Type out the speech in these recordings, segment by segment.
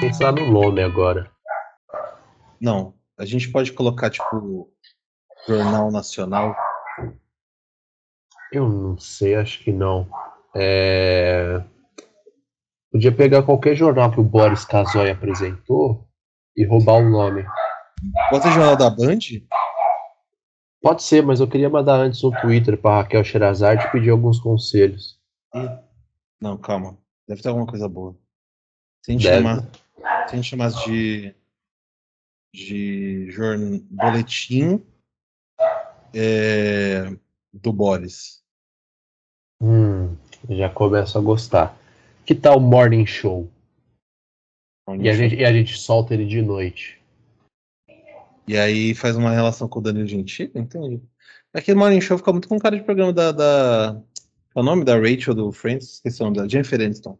Pensar no nome agora. Não, a gente pode colocar, tipo, Jornal Nacional. Eu não sei, acho que não. É... Podia pegar qualquer jornal que o Boris Casoy apresentou e roubar o nome. Pode ser Jornal da Band? Pode ser, mas eu queria mandar antes um Twitter para Raquel Sherazade e pedir alguns conselhos. Não, calma. Deve ter alguma coisa boa. Se a gente, Deve. chamar, se a gente chamasse de. de jorn, boletim é, do Boris. Hum, já começo a gostar. Que tal Morning Show? E a, gente, e a gente solta ele de noite. E aí faz uma relação com o Danilo Gentili, entendi. Aquele Morning Show fica muito com cara de programa da. da qual é o nome da Rachel do Friends? Esqueci o nome dela. Jennifer Aniston.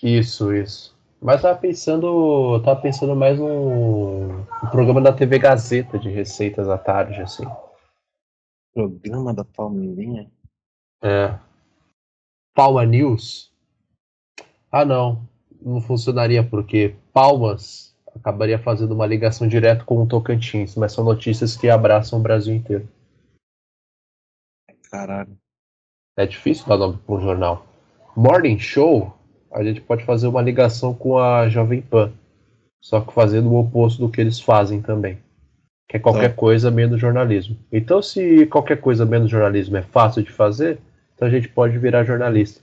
Isso, isso. Mas tava pensando. eu Tava pensando mais no, no programa da TV Gazeta de receitas à tarde, assim. Programa da Palmeirinha? É. Palma News? Ah, não. Não funcionaria porque Palmas acabaria fazendo uma ligação direto com o Tocantins, mas são notícias que abraçam o Brasil inteiro. Caralho. É difícil dar nome para um jornal. Morning Show, a gente pode fazer uma ligação com a Jovem Pan, só que fazendo o oposto do que eles fazem também. Que é qualquer Tá. coisa menos jornalismo. Então, se qualquer coisa menos jornalismo é fácil de fazer, então a gente pode virar jornalista,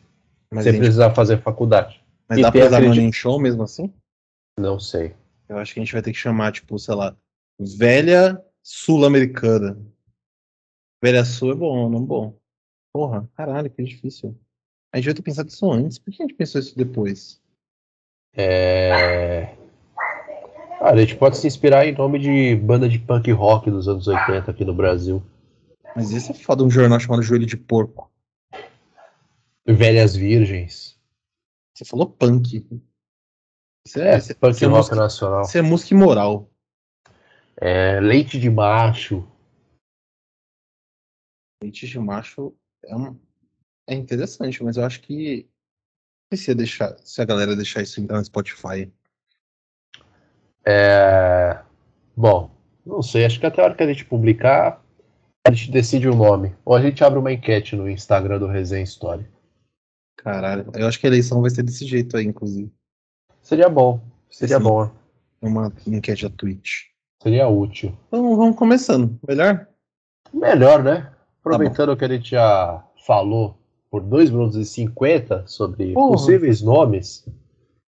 Mas, sem gente- precisar fazer faculdade. mas e dá pra usar aquele- Morning Show mesmo assim? Não sei. Eu acho que a gente vai ter que chamar, tipo, sei lá, Velha Sul-Americana. Velha Sul é bom, não bom. Porra, caralho, que difícil. A gente vai ter pensado isso antes. Por que a gente pensou isso depois? É... Ah, a gente pode se inspirar em nome de banda de punk rock dos anos 80 aqui no Brasil. Mas isso é foda, um jornal chamado Joelho de Porco. Velhas Virgens. Você falou punk. Isso é, isso punk isso é rock música, nacional. isso é música imoral. É, leite de macho. Leite de macho é, um- é interessante, mas eu acho que. Não sei se, ia deixar, se a galera deixar isso entrar no Spotify. É... Bom, não sei, acho que até a hora que a gente publicar, a gente decide o nome. Ou a gente abre uma enquete no Instagram do Resenha História. Caralho, eu acho que a eleição vai ser desse jeito aí, inclusive. Seria bom, seria Sim. bom, É uma enquete da Twitch. seria útil. Então vamos começando. Melhor? Melhor, né? Aproveitando que a gente já falou por 2 minutos e 50 sobre Porra. possíveis nomes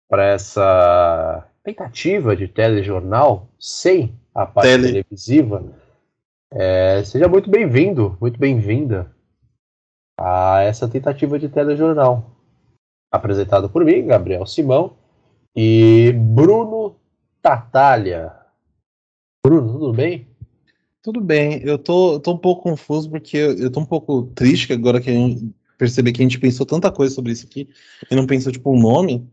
para essa tentativa de telejornal sem a parte Tele. televisiva, é, seja muito bem-vindo, muito bem-vinda a essa tentativa de telejornal. Apresentado por mim, Gabriel Simão, e Bruno Tatalha. Bruno, tudo bem? Tudo bem, eu tô, tô um pouco confuso porque eu, eu tô um pouco triste agora que a gente perceber que a gente pensou tanta coisa sobre isso aqui e não pensou tipo um nome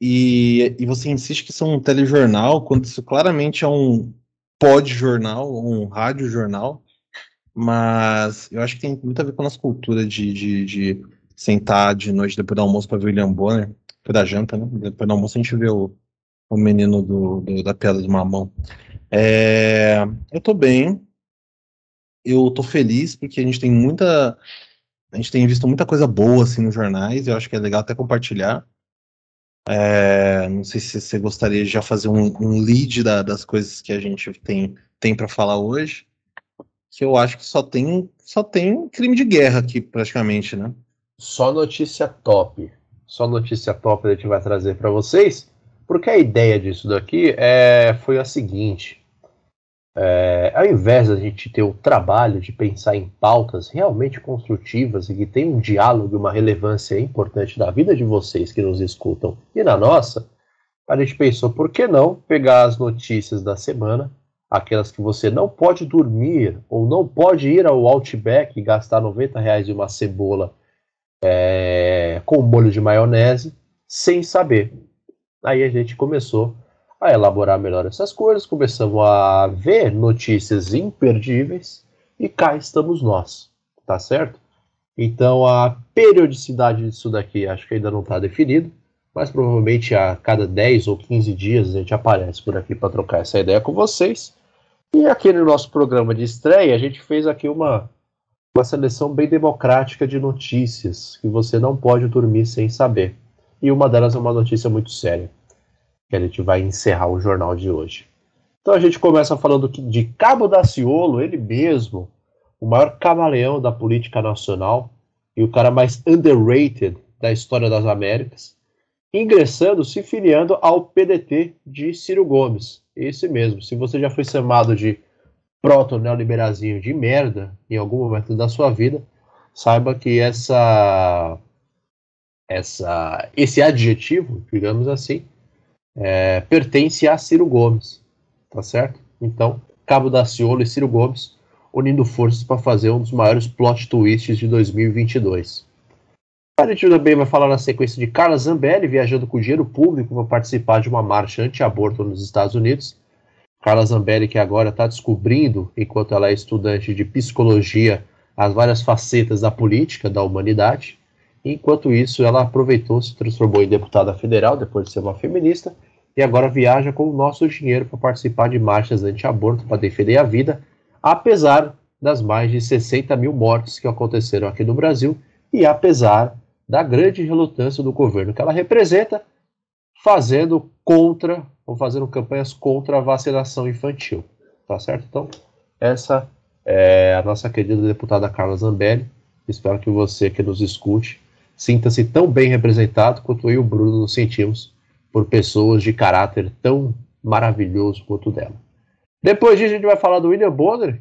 e, e você insiste que isso é um telejornal quando isso claramente é um pod-jornal, um rádio-jornal, mas eu acho que tem muito a ver com a nossa cultura de, de, de sentar de noite depois do almoço para ver William Bonner, depois da janta, né? Depois do almoço a gente vê o, o menino do, do- da piada do mamão. É, eu tô bem. Eu tô feliz porque a gente tem muita. A gente tem visto muita coisa boa assim nos jornais. Eu acho que é legal até compartilhar. É, não sei se você gostaria de já fazer um, um lead da- das coisas que a gente tem, tem para falar hoje. Que eu acho que só tem, só tem crime de guerra aqui, praticamente, né? Só notícia top. Só notícia top a gente vai trazer para vocês, porque a ideia disso daqui é, foi a seguinte: é, ao invés da gente ter o trabalho de pensar em pautas realmente construtivas e que tem um diálogo e uma relevância importante na vida de vocês que nos escutam e na nossa, a gente pensou por que não pegar as notícias da semana, aquelas que você não pode dormir ou não pode ir ao Outback e gastar 90 reais de uma cebola é, com molho de maionese, sem saber. Aí a gente começou a elaborar melhor essas coisas, começamos a ver notícias imperdíveis e cá estamos nós, tá certo? Então a periodicidade disso daqui acho que ainda não está definido, mas provavelmente a cada 10 ou 15 dias a gente aparece por aqui para trocar essa ideia com vocês. E aqui no nosso programa de estreia, a gente fez aqui uma, uma seleção bem democrática de notícias que você não pode dormir sem saber. E uma delas é uma notícia muito séria, que a gente vai encerrar o jornal de hoje. Então a gente começa falando de Cabo Daciolo, ele mesmo, o maior camaleão da política nacional e o cara mais underrated da história das Américas, ingressando, se filiando ao PDT de Ciro Gomes. Esse mesmo. Se você já foi chamado de proto-neoliberazinho de merda em algum momento da sua vida, saiba que essa, essa esse adjetivo, digamos assim, é, pertence a Ciro Gomes, tá certo? Então, Cabo Daciolo e Ciro Gomes unindo forças para fazer um dos maiores plot twists de 2022. A gente também vai falar na sequência de Carla Zambelli viajando com dinheiro público para participar de uma marcha anti-aborto nos Estados Unidos. Carla Zambelli que agora está descobrindo, enquanto ela é estudante de psicologia, as várias facetas da política, da humanidade. Enquanto isso, ela aproveitou, se transformou em deputada federal, depois de ser uma feminista, e agora viaja com o nosso dinheiro para participar de marchas anti-aborto para defender a vida apesar das mais de 60 mil mortes que aconteceram aqui no Brasil e apesar da grande relutância do governo que ela representa, fazendo contra, ou fazendo campanhas contra a vacinação infantil. Tá certo? Então, essa é a nossa querida deputada Carla Zambelli. Espero que você que nos escute sinta-se tão bem representado quanto eu e o Bruno nos sentimos por pessoas de caráter tão maravilhoso quanto dela. Depois disso, a gente vai falar do William Bonner,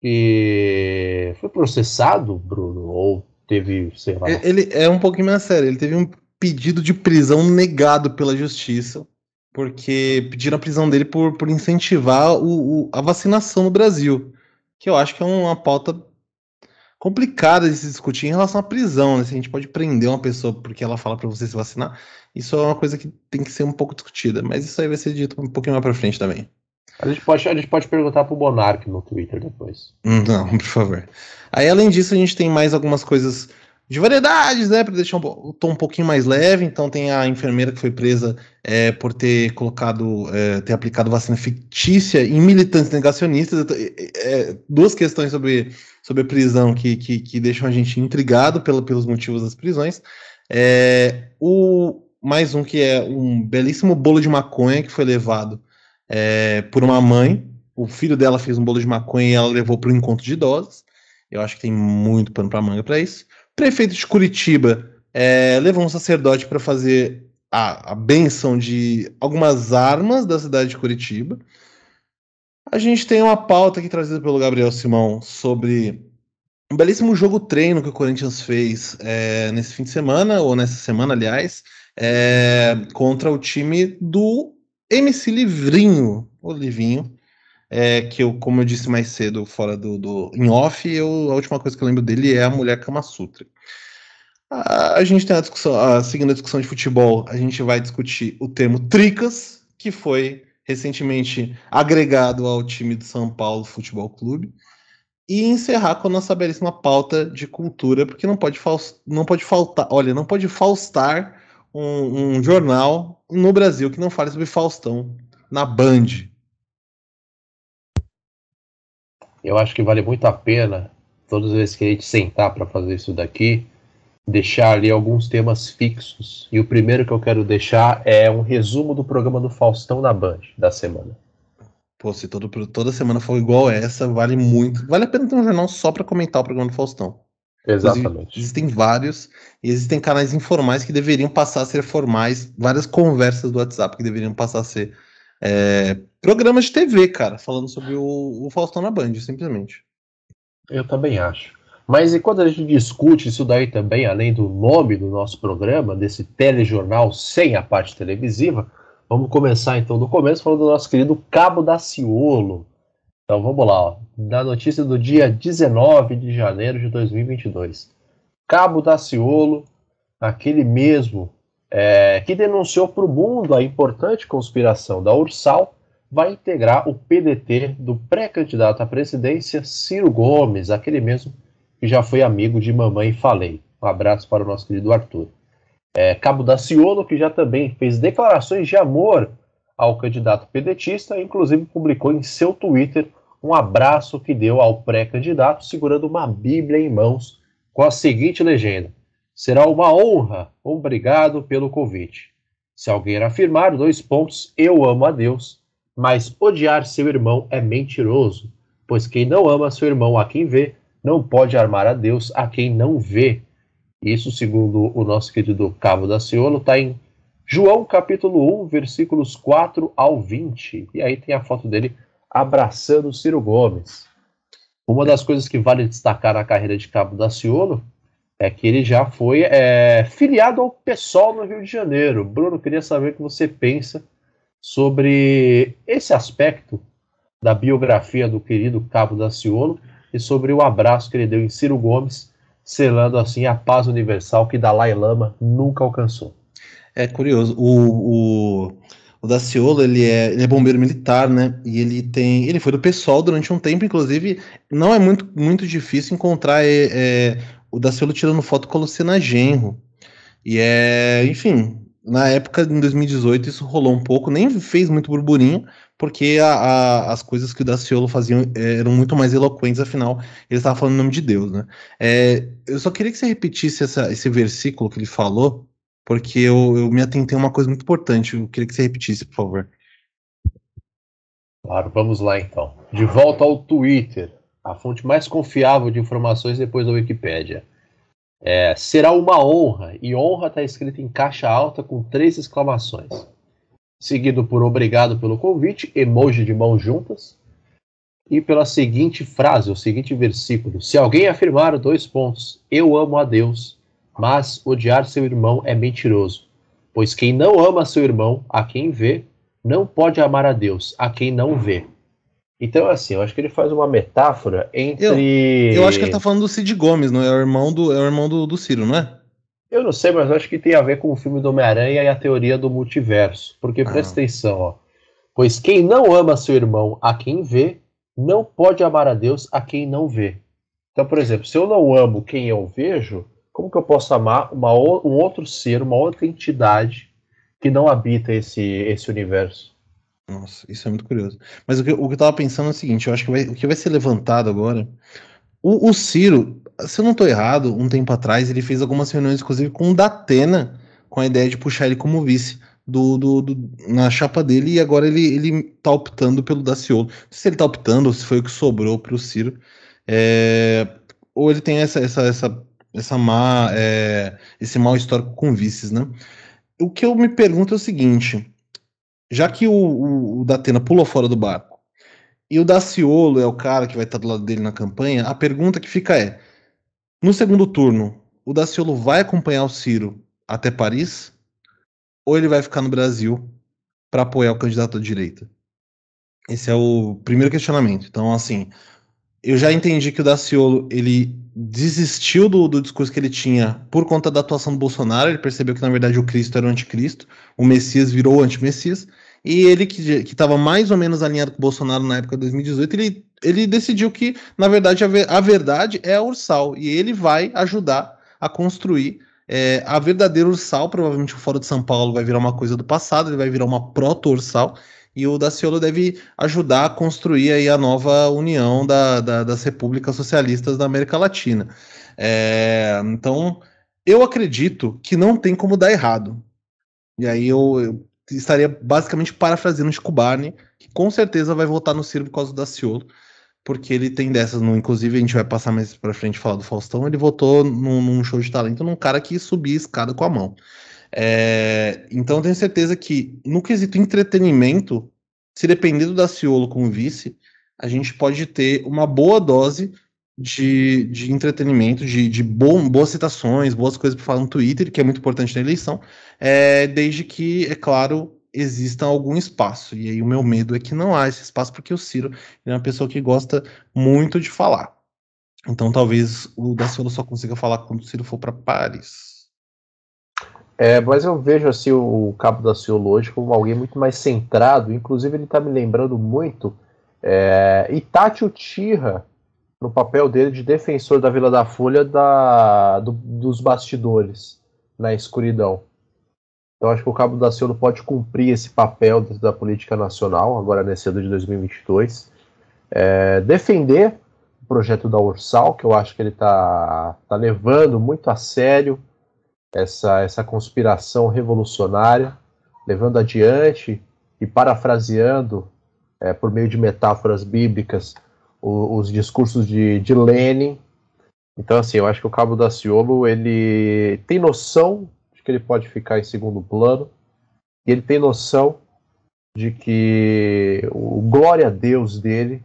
que foi processado, Bruno, ou teve, sei lá. Ele é um pouquinho mais sério. Ele teve um pedido de prisão negado pela justiça, porque pediram a prisão dele por, por incentivar o, o, a vacinação no Brasil, que eu acho que é uma pauta complicada de se discutir em relação à prisão, né? Se a gente pode prender uma pessoa porque ela fala para você se vacinar, isso é uma coisa que tem que ser um pouco discutida, mas isso aí vai ser dito um pouquinho mais para frente também. A gente pode, a gente pode perguntar pro Monark no Twitter depois. Hum, não, por favor. Aí, além disso, a gente tem mais algumas coisas de variedades, né? Para deixar o tom um pouquinho mais leve. Então, tem a enfermeira que foi presa é, por ter colocado, é, ter aplicado vacina fictícia em militantes negacionistas. É, duas questões sobre, sobre prisão que, que, que deixam a gente intrigado pelo, pelos motivos das prisões. É, o, mais um que é um belíssimo bolo de maconha que foi levado é, por uma mãe. O filho dela fez um bolo de maconha e ela levou para o encontro de idosos. Eu acho que tem muito pano para manga para isso. Prefeito de Curitiba é, levou um sacerdote para fazer a, a benção de algumas armas da cidade de Curitiba. A gente tem uma pauta aqui trazida pelo Gabriel Simão sobre um belíssimo jogo treino que o Corinthians fez é, nesse fim de semana, ou nessa semana, aliás, é, contra o time do MC Livrinho, o Livinho, é, que eu, como eu disse mais cedo, fora do, do em off, eu, a última coisa que eu lembro dele é a mulher Kama Sutra. A, a gente tem a discussão, a, seguindo a discussão de futebol, a gente vai discutir o termo tricas, que foi recentemente agregado ao time do São Paulo Futebol Clube, e encerrar com a nossa belíssima pauta de cultura, porque não pode, não pode faltar, olha, não pode faltar um, um jornal no Brasil que não fale sobre Faustão na Band. Eu acho que vale muito a pena, todas as vezes que a gente sentar para fazer isso daqui, deixar ali alguns temas fixos. E o primeiro que eu quero deixar é um resumo do programa do Faustão na Band da semana. Pô, se todo, toda semana for igual essa, vale muito. Vale a pena ter um jornal só para comentar o programa do Faustão. Exatamente. Existem vários, e existem canais informais que deveriam passar a ser formais, várias conversas do WhatsApp que deveriam passar a ser é, programas de TV, cara, falando sobre o, o Faustão na Band, simplesmente. Eu também acho. Mas enquanto a gente discute isso daí também, além do nome do nosso programa, desse telejornal sem a parte televisiva, vamos começar então do começo falando do nosso querido Cabo da Ciolo, então vamos lá, ó. da notícia do dia 19 de janeiro de 2022. Cabo Daciolo, aquele mesmo é, que denunciou para o mundo a importante conspiração da Ursal, vai integrar o PDT do pré-candidato à presidência Ciro Gomes, aquele mesmo que já foi amigo de Mamãe Falei. Um abraço para o nosso querido Arthur. É, Cabo Daciolo, que já também fez declarações de amor ao candidato pedetista, inclusive publicou em seu Twitter um abraço que deu ao pré-candidato, segurando uma Bíblia em mãos, com a seguinte legenda: Será uma honra, obrigado pelo convite. Se alguém afirmar, dois pontos, eu amo a Deus, mas odiar seu irmão é mentiroso, pois quem não ama seu irmão a quem vê, não pode armar a Deus a quem não vê. Isso, segundo o nosso querido Cabo da Ciolo, está em João capítulo 1, versículos 4 ao 20. E aí tem a foto dele abraçando Ciro Gomes. Uma das coisas que vale destacar na carreira de Cabo da Ciolo é que ele já foi é, filiado ao PSOL no Rio de Janeiro. Bruno, queria saber o que você pensa sobre esse aspecto da biografia do querido Cabo da Ciolo e sobre o abraço que ele deu em Ciro Gomes, selando assim a paz universal que Dalai Lama nunca alcançou. É curioso. O, o, o Daciolo, ele é, ele é bombeiro militar, né? E ele tem. Ele foi do PSOL durante um tempo, inclusive. Não é muito, muito difícil encontrar é, é, o Daciolo tirando foto com a Luciana Genro. E é, enfim, na época, em 2018, isso rolou um pouco, nem fez muito burburinho, porque a, a, as coisas que o Daciolo fazia é, eram muito mais eloquentes, afinal, ele estava falando em nome de Deus, né? É, eu só queria que você repetisse essa, esse versículo que ele falou, porque eu, eu me atentei a uma coisa muito importante. Eu queria que você repetisse, por favor. Claro, vamos lá então. De volta ao Twitter, a fonte mais confiável de informações depois da Wikipédia. É, será uma honra, e honra está escrito em caixa alta com três exclamações. Seguido por obrigado pelo convite, emoji de mãos juntas, e pela seguinte frase, o seguinte versículo: Se alguém afirmar dois pontos, eu amo a Deus mas odiar seu irmão é mentiroso, pois quem não ama seu irmão, a quem vê, não pode amar a Deus, a quem não vê. Então, assim, eu acho que ele faz uma metáfora entre. Eu, eu acho que ele tá falando do Cid Gomes, não é? É o irmão do, é o irmão do, do Ciro, não é? Eu não sei, mas eu acho que tem a ver com o filme do Homem-Aranha e a teoria do multiverso. Porque ah. presta atenção, ó. Pois quem não ama seu irmão a quem vê, não pode amar a Deus a quem não vê. Então, por exemplo, se eu não amo quem eu vejo, como que eu posso amar uma, um outro ser, uma outra entidade que não habita esse, esse universo? Nossa, isso é muito curioso. Mas o que, o que eu tava pensando é o seguinte: eu acho que vai, o que vai ser levantado agora. O, o Ciro, se eu não estou errado, um tempo atrás, ele fez algumas reuniões, inclusive, com o Datena, com a ideia de puxar ele como vice do, do, do, na chapa dele, e agora ele, ele tá optando pelo Daciolo. Não sei se ele tá optando ou se foi o que sobrou para o Ciro. É, ou ele tem essa, essa, essa essa má, é, esse mau histórico com vices, né? O que eu me pergunto é o seguinte: já que o, o, o Datena pulou fora do barco e o Daciolo é o cara que vai estar do lado dele na campanha, a pergunta que fica é: no segundo turno, o Daciolo vai acompanhar o Ciro até Paris ou ele vai ficar no Brasil para apoiar o candidato à direita? Esse é o primeiro questionamento. Então, assim, eu já entendi que o Daciolo ele desistiu do, do, discurso que ele tinha por conta da atuação do Bolsonaro. Ele percebeu que na verdade o Cristo era o anticristo, o Messias virou o antimessias. E ele, que estava mais ou menos alinhado com o Bolsonaro na época de 2018, ele, ele decidiu que, na verdade, a, a verdade é a Ursal. E ele vai ajudar a construir é, a verdadeira Ursal. Provavelmente o Fórum de São Paulo vai virar uma coisa do passado, ele vai virar uma proto-Ursal e o Daciolo deve ajudar a construir aí a nova união da, da, das repúblicas socialistas da América Latina. É, então, eu acredito que não tem como dar errado. E aí eu, eu estaria basicamente parafraseando Chico Barney, que com certeza vai votar no Ciro por causa do Daciolo, porque ele tem dessas, no, inclusive a gente vai passar mais pra frente falar do Faustão, ele votou num, num show de talento num cara que subia escada com a mão. É, então tenho certeza que no quesito entretenimento, se depender do Daciolo como vice, a gente pode ter uma boa dose de, de entretenimento, de, de bom, boas citações, boas coisas para falar no Twitter, que é muito importante na eleição, é, desde que, é claro, exista algum espaço. E aí o meu medo é que não há esse espaço, porque o Ciro é uma pessoa que gosta muito de falar. Então talvez o Daciolo só consiga falar quando o Ciro for para Paris. É, mas eu vejo assim o Cabo da Ciolo hoje como alguém muito mais centrado, inclusive ele está me lembrando muito é, Itachi Uchiha no papel dele de defensor da Vila da Folha da, do, dos bastidores na escuridão. Então acho que o Cabo da Ciolo pode cumprir esse papel da política nacional, agora nesse ano de 2022. É, defender o projeto da Ursal, que eu acho que ele está tá levando muito a sério essa, essa conspiração revolucionária, levando adiante e parafraseando, é, por meio de metáforas bíblicas, o, os discursos de, de Lenin. Então, assim, eu acho que o Cabo da Ciolo, ele tem noção que ele pode ficar em segundo plano. E ele tem noção de que o glória a Deus dele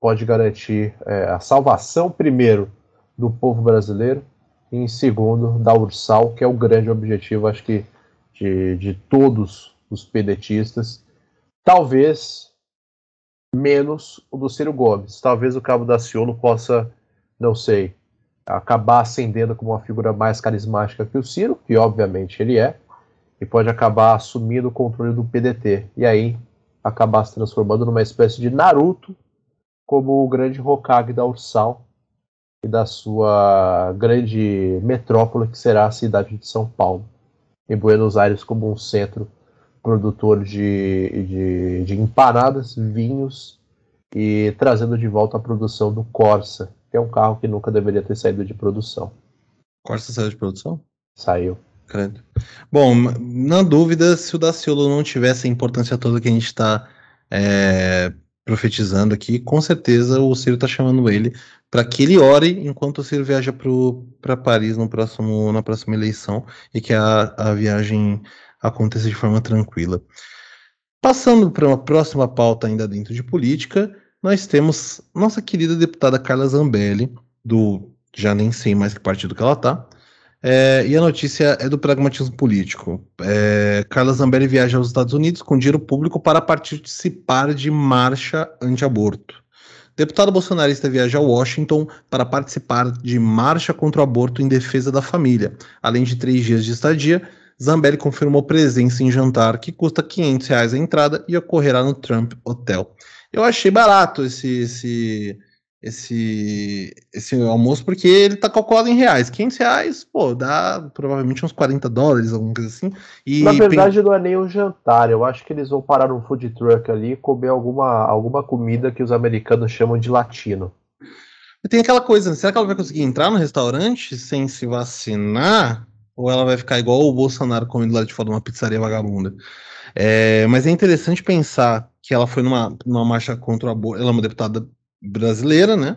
pode garantir é, a salvação, primeiro, do povo brasileiro, e em segundo, da Ursal, que é o grande objetivo, acho que, de, de todos os pedetistas. Talvez menos o do Ciro Gomes. Talvez o Cabo da Ciolo possa, não sei, acabar ascendendo como uma figura mais carismática que o Ciro, que obviamente ele é, e pode acabar assumindo o controle do PDT. E aí acabar se transformando numa espécie de Naruto, como o grande Hokage da Ursal e da sua grande metrópole, que será a cidade de São Paulo. E Buenos Aires como um centro produtor de, de, de empanadas, vinhos e trazendo de volta a produção do Corsa, que é um carro que nunca deveria ter saído de produção. Corsa saiu de produção? Saiu. Credo. Bom, na dúvida, se o Daciolo não tivesse a importância toda que a gente está é, profetizando aqui, com certeza o Ciro está chamando ele para que ele ore enquanto o Ciro viaja para Paris no próximo, na próxima eleição e que a, a viagem aconteça de forma tranquila. Passando para uma próxima pauta ainda dentro de política, nós temos nossa querida deputada Carla Zambelli, do já nem sei mais que partido que ela tá. É, e a notícia é do pragmatismo político. É, Carla Zambelli viaja aos Estados Unidos com dinheiro público para participar de marcha anti-aborto. Deputado bolsonarista viaja a Washington para participar de marcha contra o aborto em defesa da família. Além de três dias de estadia, Zambelli confirmou presença em jantar que custa 500 reais a entrada e ocorrerá no Trump Hotel. Eu achei barato esse, esse, esse, esse almoço, porque ele tá calculado em reais. 500 reais, pô, dá provavelmente uns 40 dólares, alguma coisa assim. E Na verdade, tem... não é nem um jantar. Eu acho que eles vão parar num food truck ali e comer alguma, alguma comida que os americanos chamam de latino. Tem aquela coisa, será que ela vai conseguir entrar no restaurante sem se vacinar? Ou ela vai ficar igual o Bolsonaro comendo lá de fora de uma pizzaria vagabunda? É, mas é interessante pensar que ela foi numa, numa marcha contra o aborto. Ela é uma deputada brasileira, né?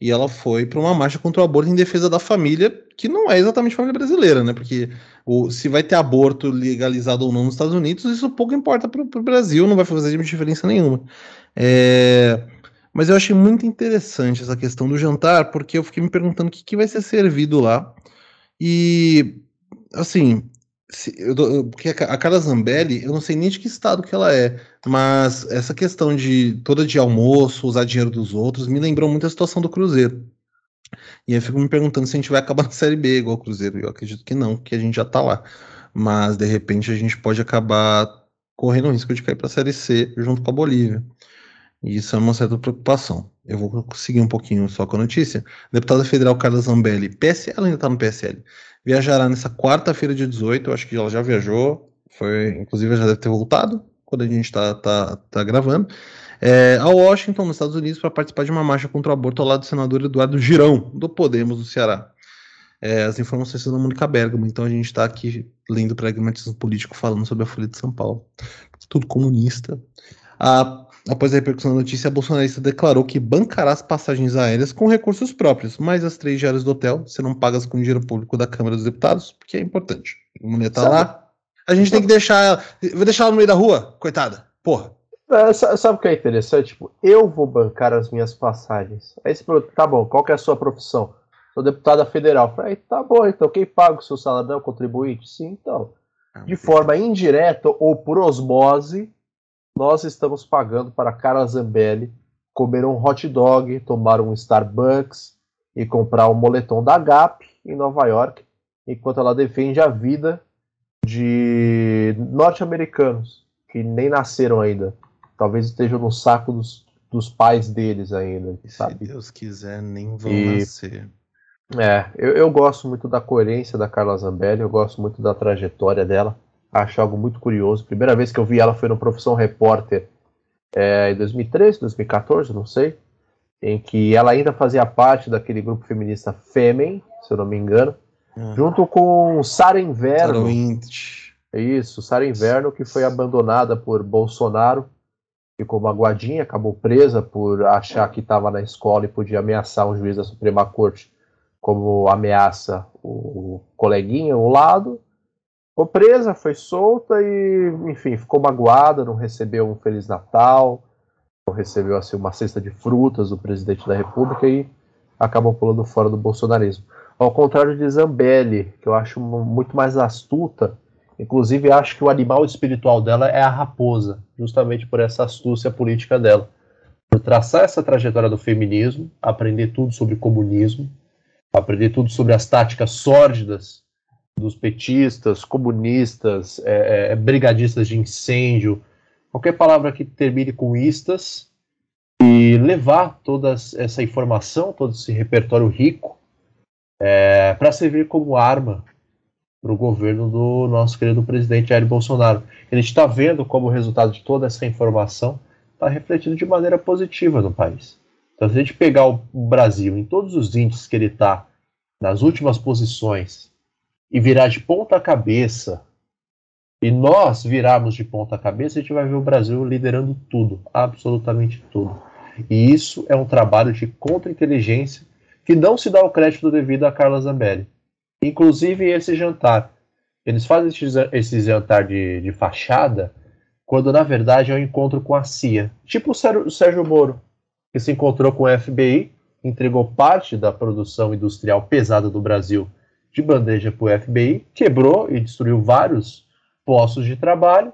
E ela foi para uma marcha contra o aborto em defesa da família, que não é exatamente família brasileira, né? Porque o, se vai ter aborto legalizado ou não nos Estados Unidos, isso pouco importa para o Brasil, não vai fazer diferença nenhuma. É, mas eu achei muito interessante essa questão do jantar, porque eu fiquei me perguntando o que, que vai ser servido lá. E, assim, se, eu, porque a Carla Zambelli, eu não sei nem de que estado que ela é, mas essa questão de toda de almoço, usar dinheiro dos outros, me lembrou muito a situação do Cruzeiro. E eu fico me perguntando se a gente vai acabar na Série B igual o Cruzeiro. Eu acredito que não, que a gente já tá lá. Mas de repente a gente pode acabar correndo o risco de cair para a Série C junto com a Bolívia. E isso é uma certa preocupação. Eu vou seguir um pouquinho só com a notícia. Deputada federal Carla Zambelli, PSL ainda está no PSL, viajará nessa quarta-feira, dia 18. Eu acho que ela já viajou, foi, inclusive já deve ter voltado quando a gente está tá, tá gravando. É, a Washington, nos Estados Unidos, para participar de uma marcha contra o aborto ao lado do senador Eduardo Girão, do Podemos do Ceará. É, as informações são da Mônica Bergamo, então a gente está aqui lendo pragmatismo político falando sobre a Folha de São Paulo. Tudo comunista. A Após a repercussão da notícia, a bolsonarista declarou que bancará as passagens aéreas com recursos próprios, mas as três diárias do hotel serão pagas com dinheiro público da Câmara dos Deputados, porque é importante. A mulher tá lá. A gente tem que deixar ela. Vou deixar ela no meio da rua? Coitada. Porra. É, sabe o que é interessante? Tipo, eu vou bancar as minhas passagens. Aí você pergunta, tá bom, qual que é a sua profissão? Sou deputada federal. Falei, tá bom, então quem paga o seu salário? Não, contribuinte? Sim, então. Ah, De forma indireta ou por osmose, nós estamos pagando para Carla Zambelli comer um hot dog, tomar um Starbucks e comprar um moletom da Gap em Nova York, enquanto ela defende a vida de norte-americanos que nem nasceram ainda. Talvez estejam no saco dos, dos pais deles ainda. Sabe? Se Deus quiser, nem vão e, nascer. É, eu, eu gosto muito da coerência da Carla Zambelli, eu gosto muito da trajetória dela. Acho algo muito curioso. Primeira vez que eu vi ela foi no Profissão Repórter é, em 2013, 2014, não sei, em que ela ainda fazia parte daquele grupo feminista Femen, se eu não me engano, ah. junto com Sara Inverno. Sara Isso, Sara Inverno, que foi abandonada por Bolsonaro, ficou magoadinha, acabou presa por achar que estava na escola e podia ameaçar um juiz da Suprema Corte como ameaça o coleguinha ao lado. Ficou presa, foi solta e, enfim, ficou magoada, não recebeu um Feliz Natal, não recebeu assim, uma cesta de frutas do presidente da República e acabou pulando fora do bolsonarismo. Ao contrário de Zambelli, que eu acho muito mais astuta, inclusive acho que o animal espiritual dela é a raposa, justamente por essa astúcia política dela. Por traçar essa trajetória do feminismo, aprender tudo sobre comunismo, aprender tudo sobre as táticas sórdidas dos petistas, comunistas, é, é, brigadistas de incêndio, qualquer palavra que termine com istas, e levar toda essa informação, todo esse repertório rico, é, para servir como arma para o governo do nosso querido presidente Jair Bolsonaro. A gente está vendo como o resultado de toda essa informação está refletido de maneira positiva no país. Então, se a gente pegar o Brasil em todos os índices que ele está, nas últimas posições, e virar de ponta cabeça, e nós virarmos de ponta cabeça, a gente vai ver o Brasil liderando tudo, absolutamente tudo. E isso é um trabalho de contra-inteligência que não se dá o crédito devido a Carla Zambelli. Inclusive esse jantar. Eles fazem esse jantar de, de fachada quando na verdade é um encontro com a CIA. Tipo o Sérgio Moro que se encontrou com o FBI, entregou parte da produção industrial pesada do Brasil de bandeja para o FBI, quebrou e destruiu vários postos de trabalho,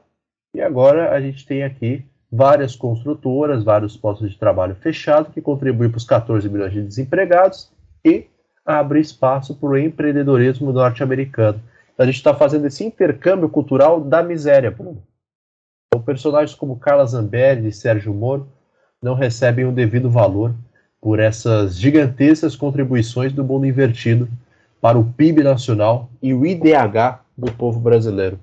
e agora a gente tem aqui várias construtoras, vários postos de trabalho fechados, que contribuem para os 14 milhões de desempregados e abre espaço para o empreendedorismo norte-americano. Então a gente está fazendo esse intercâmbio cultural da miséria, Bruno. Então, personagens como Carla Zambelli e Sérgio Moro não recebem o devido valor por essas gigantescas contribuições do mundo invertido para o PIB nacional e o IDH do povo brasileiro.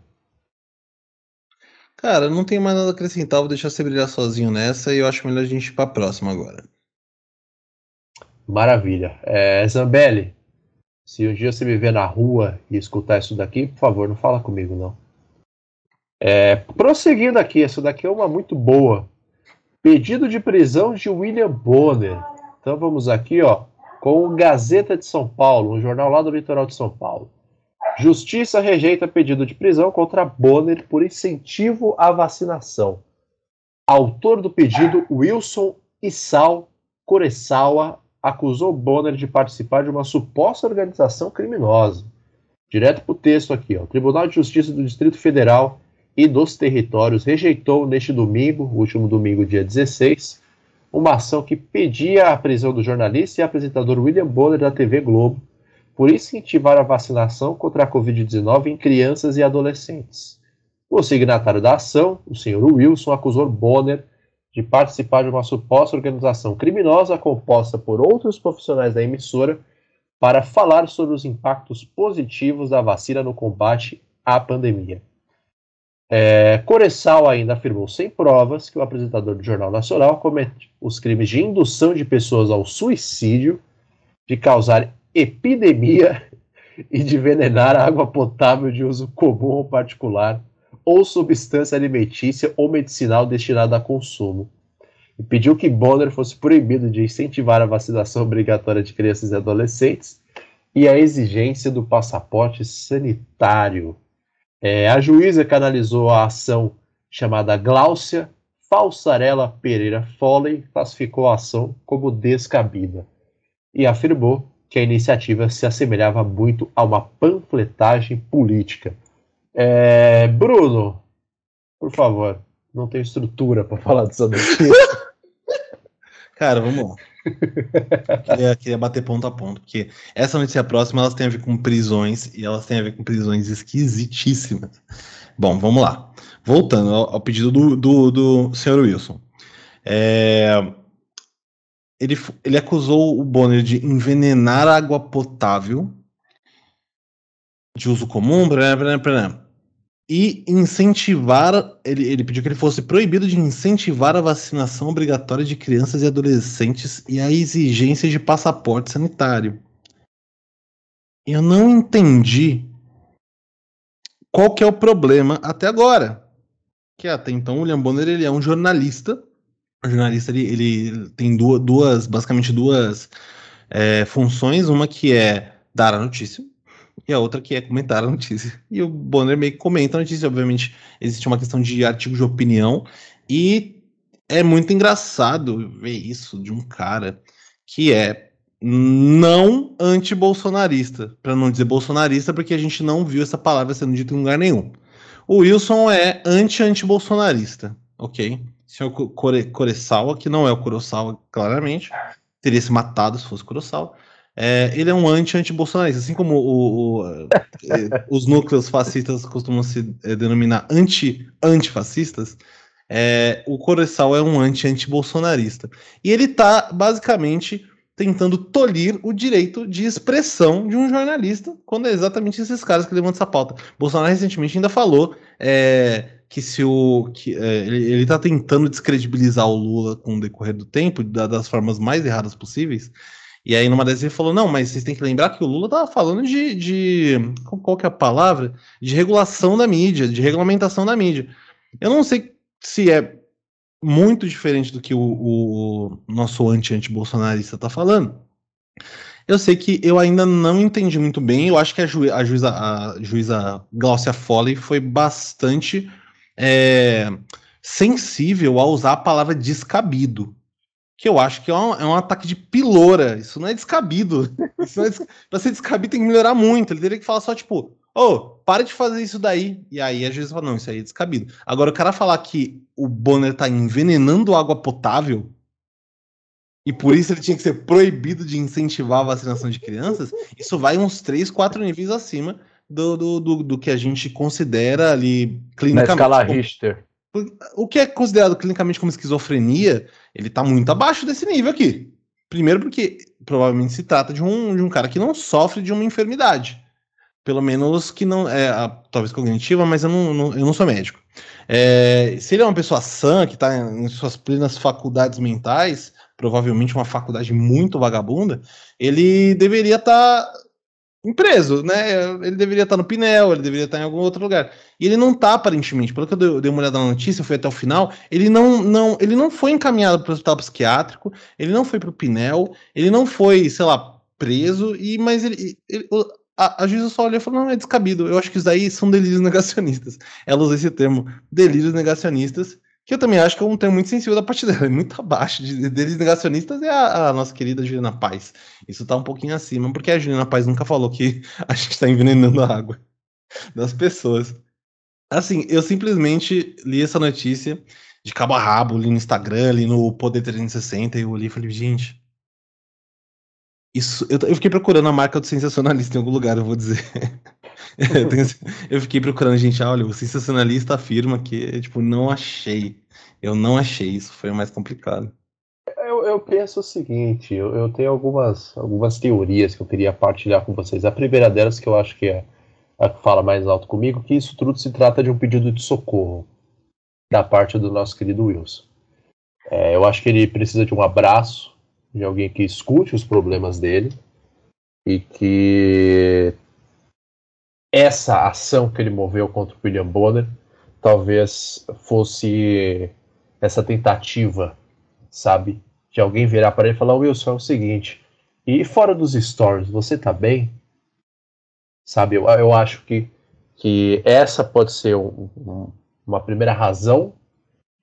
Cara, não tenho mais nada a acrescentar, vou deixar você brilhar sozinho nessa e eu acho melhor a gente ir para a próxima agora. Maravilha. É, Zambelli, se um dia você me ver na rua e escutar isso daqui, por favor, não fala comigo, não. É, prosseguindo aqui, essa daqui é uma muito boa. Pedido de prisão de William Bonner. Então vamos aqui, ó, com o Gazeta de São Paulo, um jornal lá do litoral de São Paulo. Justiça rejeita pedido de prisão contra Bonner por incentivo à vacinação. Autor do pedido, Wilson Issal Coressawa, acusou Bonner de participar de uma suposta organização criminosa. Direto para o texto aqui, ó. O Tribunal de Justiça do Distrito Federal e dos Territórios rejeitou neste domingo, último domingo, dia 16, uma ação que pedia a prisão do jornalista e apresentador William Bonner da TV Globo por incentivar a vacinação contra a Covid-19 em crianças e adolescentes. O signatário da ação, o senhor Wilson, acusou Bonner de participar de uma suposta organização criminosa composta por outros profissionais da emissora para falar sobre os impactos positivos da vacina no combate à pandemia. É, Coressal ainda afirmou sem provas que o apresentador do Jornal Nacional comete os crimes de indução de pessoas ao suicídio, de causar epidemia e de envenenar água potável de uso comum ou particular, ou substância alimentícia ou medicinal destinada a consumo. E pediu que Bonner fosse proibido de incentivar a vacinação obrigatória de crianças e adolescentes e a exigência do passaporte sanitário. É, a juíza canalizou a ação chamada Gláucia Falsarella Pereira Foley classificou a ação como descabida e afirmou que a iniciativa se assemelhava muito a uma panfletagem política. É, Bruno, por favor, não tenho estrutura para falar dessa notícia. Cara, vamos lá. Queria, queria bater ponto a ponto, porque essa notícia próxima elas têm a ver com prisões e elas têm a ver com prisões esquisitíssimas. Bom, vamos lá. Voltando ao, ao pedido do, do, do senhor Wilson. É, ele, ele acusou o Bonner de envenenar água potável de uso comum, blá, blá, blá, e incentivar, ele, ele pediu que ele fosse proibido de incentivar a vacinação obrigatória de crianças e adolescentes e a exigência de passaporte sanitário. Eu não entendi qual que é o problema até agora. Que até então o William Bonner ele é um jornalista. O jornalista ele, ele tem duas, duas, basicamente duas é, funções. Uma que é dar a notícia e a outra que é comentar a notícia. E o Bonner meio que comenta a notícia. Obviamente existe uma questão de artigo de opinião e é muito engraçado ver isso de um cara que é não anti-bolsonarista, para não dizer bolsonarista, porque a gente não viu essa palavra sendo dita em lugar nenhum. O Wilson é anti-anti-bolsonarista, ok? Senhor Core Coressawa, que não é o Kurosawa, claramente, teria se matado se fosse Kurosawa. É, ele é um anti-anti-bolsonarista, assim como o, o, é, os núcleos fascistas costumam se é, denominar anti-antifascistas, é, o Kurosawa é um anti-anti-bolsonarista. E ele está basicamente tentando tolir o direito de expressão de um jornalista, quando é exatamente esses caras que levantam essa pauta. Bolsonaro recentemente ainda falou é, que se o. Que, é, ele está tentando descredibilizar o Lula com o decorrer do tempo, da, das formas mais erradas possíveis. E aí, numa dessas, ele falou: não, mas vocês têm que lembrar que o Lula estava falando de, de. Qual que é a palavra? De regulação da mídia, de regulamentação da mídia. Eu não sei se é muito diferente do que o, o nosso anti-anti-bolsonarista está falando. Eu sei que eu ainda não entendi muito bem. Eu acho que a, ju a juíza, a juíza Glaucia Foley foi bastante é, sensível a usar a palavra descabido. Que eu acho que é um, é um ataque de piloura. Isso não é descabido. Isso é des... Pra ser descabido tem que melhorar muito. Ele teria que falar só, tipo, ô, oh, para de fazer isso daí. E aí a juíza fala, não, isso aí é descabido. Agora, o cara falar que o Bonner tá envenenando água potável e por isso ele tinha que ser proibido de incentivar a vacinação de crianças, isso vai uns 3, 4 níveis acima do, do, do, do que a gente considera ali clinicamente. Na escala Richter. O que é considerado clinicamente como esquizofrenia, ele tá muito abaixo desse nível aqui. Primeiro porque provavelmente se trata de um, de um cara que não sofre de uma enfermidade. Pelo menos que não é talvez cognitiva, mas eu não, não eu não sou médico. É, se ele é uma pessoa sã, que está em suas plenas faculdades mentais, provavelmente uma faculdade muito vagabunda, ele deveria estar tá preso, né? Ele deveria estar no Pinel, ele deveria estar em algum outro lugar. E ele não está aparentemente. Pelo que eu dei uma olhada na notícia, foi até o final, ele não, não, ele não foi encaminhado para o hospital psiquiátrico, ele não foi para o Pinel, ele não foi, sei lá, preso, e mas ele, ele, a, a juíza só olhou e falou: não, é descabido. Eu acho que isso daí são delírios negacionistas. Ela usa esse termo, delírios negacionistas, que eu também acho que é um termo muito sensível da parte dela, é muito abaixo de delírios negacionistas é a, a, nossa querida Juliana Paz. Isso tá um pouquinho acima, porque a Juliana Paz nunca falou que a gente está envenenando a água das pessoas. Assim, eu simplesmente li essa notícia de cabo a rabo, li no Instagram, li no Poder 360 e eu li e falei, gente, isso, eu, eu, fiquei procurando a marca do sensacionalista em algum lugar, eu vou dizer. eu fiquei procurando, gente, olha, o sensacionalista afirma que, tipo, não achei. Eu não achei, isso foi o mais complicado. Eu, eu penso o seguinte, eu, eu, tenho algumas, algumas teorias que eu queria partilhar com vocês. A primeira delas, que eu acho que é a que fala mais alto comigo, que isso tudo se trata de um pedido de socorro da parte do nosso querido Wilson. É, eu acho que ele precisa de um abraço, de alguém que escute os problemas dele e que essa ação que ele moveu contra o William Bonner talvez fosse essa tentativa, sabe, de alguém virar para ele e falar: Wilson, é o seguinte, e fora dos stories, você tá bem? Sabe, eu, eu acho que, que essa pode ser um, um, uma primeira razão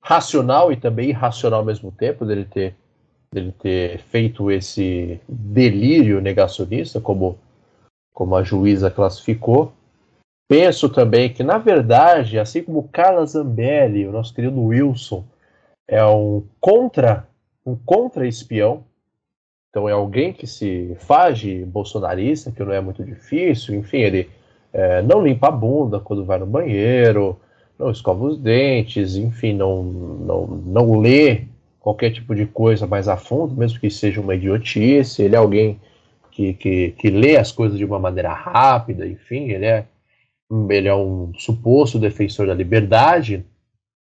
racional e também irracional ao mesmo tempo dele ter dele ter feito esse delírio negacionista, como, como a juíza classificou. Penso também que, na verdade, assim como Carla Zambelli, o nosso querido Wilson, é um contra um contra-espião, então é alguém que se faz de bolsonarista, que não é muito difícil, enfim, ele é, não limpa a bunda quando vai no banheiro, não escova os dentes, enfim, não, não, não lê qualquer tipo de coisa mais a fundo, mesmo que seja uma idiotice. Ele é alguém que, que, que lê as coisas de uma maneira rápida, enfim, ele é, ele é um suposto defensor da liberdade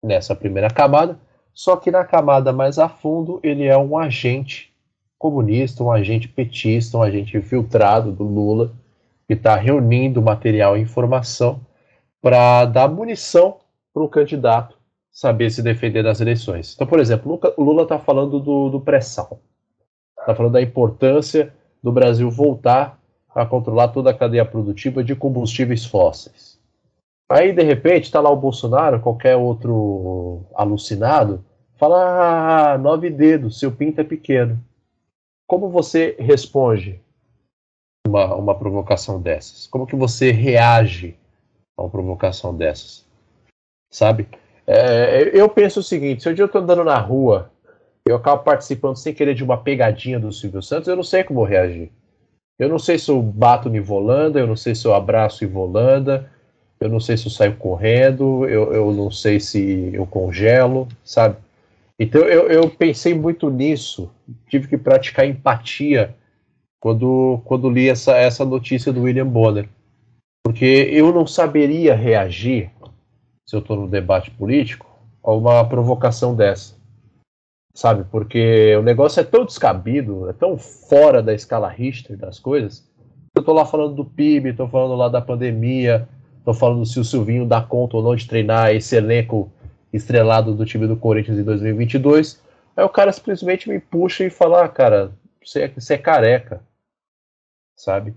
nessa primeira camada. Só que na camada mais a fundo, ele é um agente comunista, um agente petista, um agente infiltrado do Lula, que está reunindo material e informação para dar munição para o candidato saber se defender das eleições. Então, por exemplo, o Lula está falando do, do pré-sal, está falando da importância do Brasil voltar a controlar toda a cadeia produtiva de combustíveis fósseis. Aí, de repente, está lá o Bolsonaro, qualquer outro alucinado, fala: ah, nove dedos, seu pinto é pequeno. Como você responde uma, uma provocação dessas? Como que você reage a uma provocação dessas? Sabe? É, eu penso o seguinte: se um dia eu estou andando na rua, eu acabo participando sem querer de uma pegadinha do Silvio Santos, eu não sei como reagir. Eu não sei se eu bato em Volanda, eu não sei se eu abraço em Volanda, eu não sei se eu saio correndo, eu, eu não sei se eu congelo, sabe? Então eu, eu pensei muito nisso, tive que praticar empatia quando, quando li essa, essa notícia do William Bonner. Porque eu não saberia reagir se eu estou no debate político, a uma provocação dessa. Sabe? Porque o negócio é tão descabido, é tão fora da escala Richter das coisas. Eu estou lá falando do PIB, estou falando lá da pandemia, estou falando se o Silvinho dá conta ou não de treinar esse elenco estrelado do time do Corinthians em 2022. Aí o cara simplesmente me puxa e fala: ah, cara, você é, você é careca. Sabe?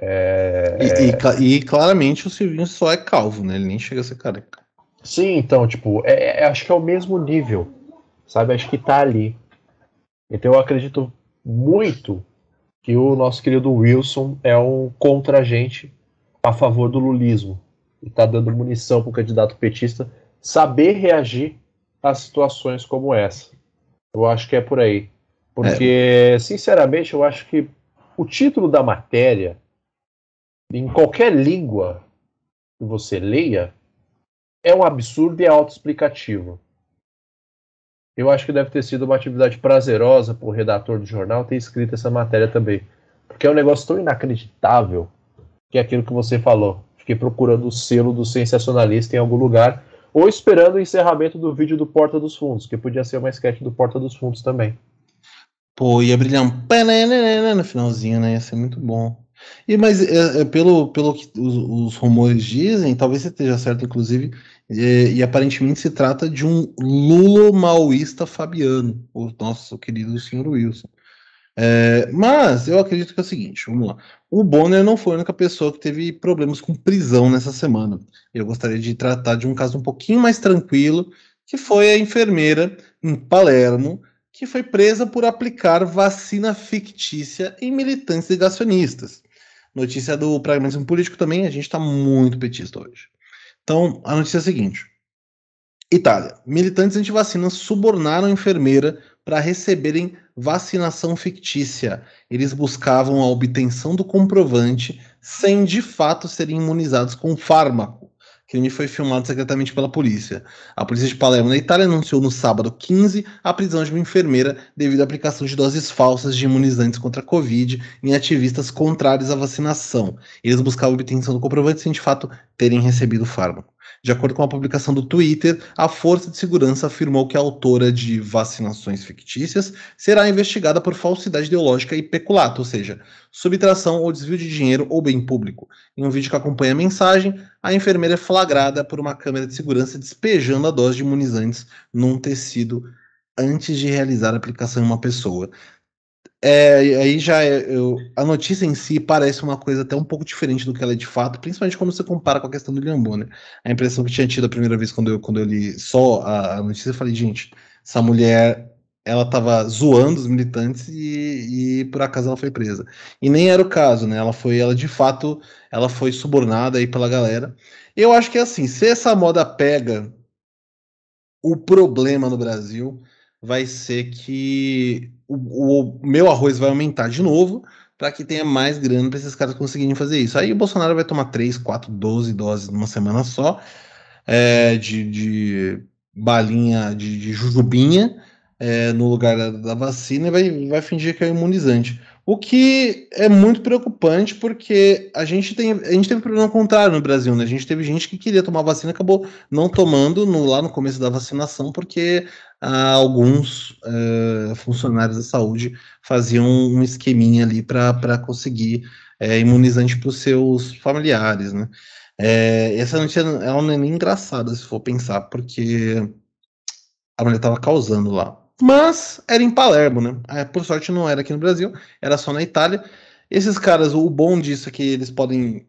É, e, e, e, claramente o Silvinho só é calvo, né? Ele nem chega a ser careca. Sim, então, tipo, é, é, acho que é o mesmo nível, sabe? Acho que tá ali. Então eu acredito muito que o nosso querido Wilson é um contra-agente a favor do lulismo. E tá dando munição pro candidato petista saber reagir a situações como essa. Eu acho que é por aí. Porque, é. sinceramente, eu acho que o título da matéria em qualquer língua que você leia, é um absurdo e é autoexplicativo. Eu acho que deve ter sido uma atividade prazerosa para o redator do jornal ter escrito essa matéria também. Porque é um negócio tão inacreditável que é aquilo que você falou. Fiquei procurando o selo do sensacionalista em algum lugar, ou esperando o encerramento do vídeo do Porta dos Fundos, que podia ser uma sketch do Porta dos Fundos também. Pô, ia brilhar um no finalzinho, né? Ia ser muito bom. E mas é, é, pelo, pelo que os, os, rumores dizem, talvez você esteja certo, inclusive, e, e aparentemente se trata de um Lulo maoísta fabiano, o nosso querido senhor Wilson. É, mas eu acredito que é o seguinte, vamos lá. O Bonner não foi a única pessoa que teve problemas com prisão nessa semana. Eu gostaria de tratar de um caso um pouquinho mais tranquilo, que foi a enfermeira em Palermo, que foi presa por aplicar vacina fictícia em militantes negacionistas. Notícia do pragmatismo político também, a gente está muito petista hoje. Então, a notícia é a seguinte: Itália. Militantes antivacinas subornaram a enfermeira para receberem vacinação fictícia. Eles buscavam a obtenção do comprovante sem de fato serem imunizados com fármaco crime foi filmado secretamente pela polícia. A polícia de Palermo, na Itália, anunciou no sábado 15 a prisão de uma enfermeira devido à aplicação de doses falsas de imunizantes contra a Covid em ativistas contrários à vacinação. Eles buscavam a obtenção do comprovante sem de fato terem recebido o fármaco. De acordo com a publicação do Twitter, a Força de Segurança afirmou que a autora de vacinações fictícias será investigada por falsidade ideológica e peculato, ou seja, subtração ou desvio de dinheiro ou bem público. Em um vídeo que acompanha a mensagem, a enfermeira é flagrada por uma câmera de segurança despejando a dose de imunizantes num tecido antes de realizar a aplicação em uma pessoa. É, aí já é, eu, a notícia em si parece uma coisa até um pouco diferente do que ela é de fato, principalmente quando você compara com a questão do William Bonner. A impressão que tinha tido a primeira vez quando eu, quando eu li só a, a notícia, eu falei, gente, essa mulher ela estava zoando os militantes e, e, por acaso ela foi presa. E nem era o caso, né? Ela foi, ela de fato, ela foi subornada aí pela galera. Eu acho que é assim, se essa moda pega, o problema no Brasil vai ser que o, o meu arroz vai aumentar de novo para que tenha mais grana para esses caras conseguirem fazer isso. Aí o Bolsonaro vai tomar 3, 4, 12 doses numa semana só é, de, de, balinha de, de jujubinha. é, no lugar da, da, vacina e vai, vai fingir que é imunizante. O que é muito preocupante porque a gente tem a gente teve problema contrário no Brasil, né? A gente teve gente que queria tomar vacina acabou não tomando no, lá no começo da vacinação porque alguns uh, funcionários da saúde faziam um esqueminha ali para conseguir é, imunizante para os seus familiares, né? É, essa notícia ela não é nem engraçada se for pensar, porque a mulher estava causando lá. Mas era em Palermo, né? É, por sorte não era aqui no Brasil, era só na Itália. Esses caras, o bom disso é que eles podem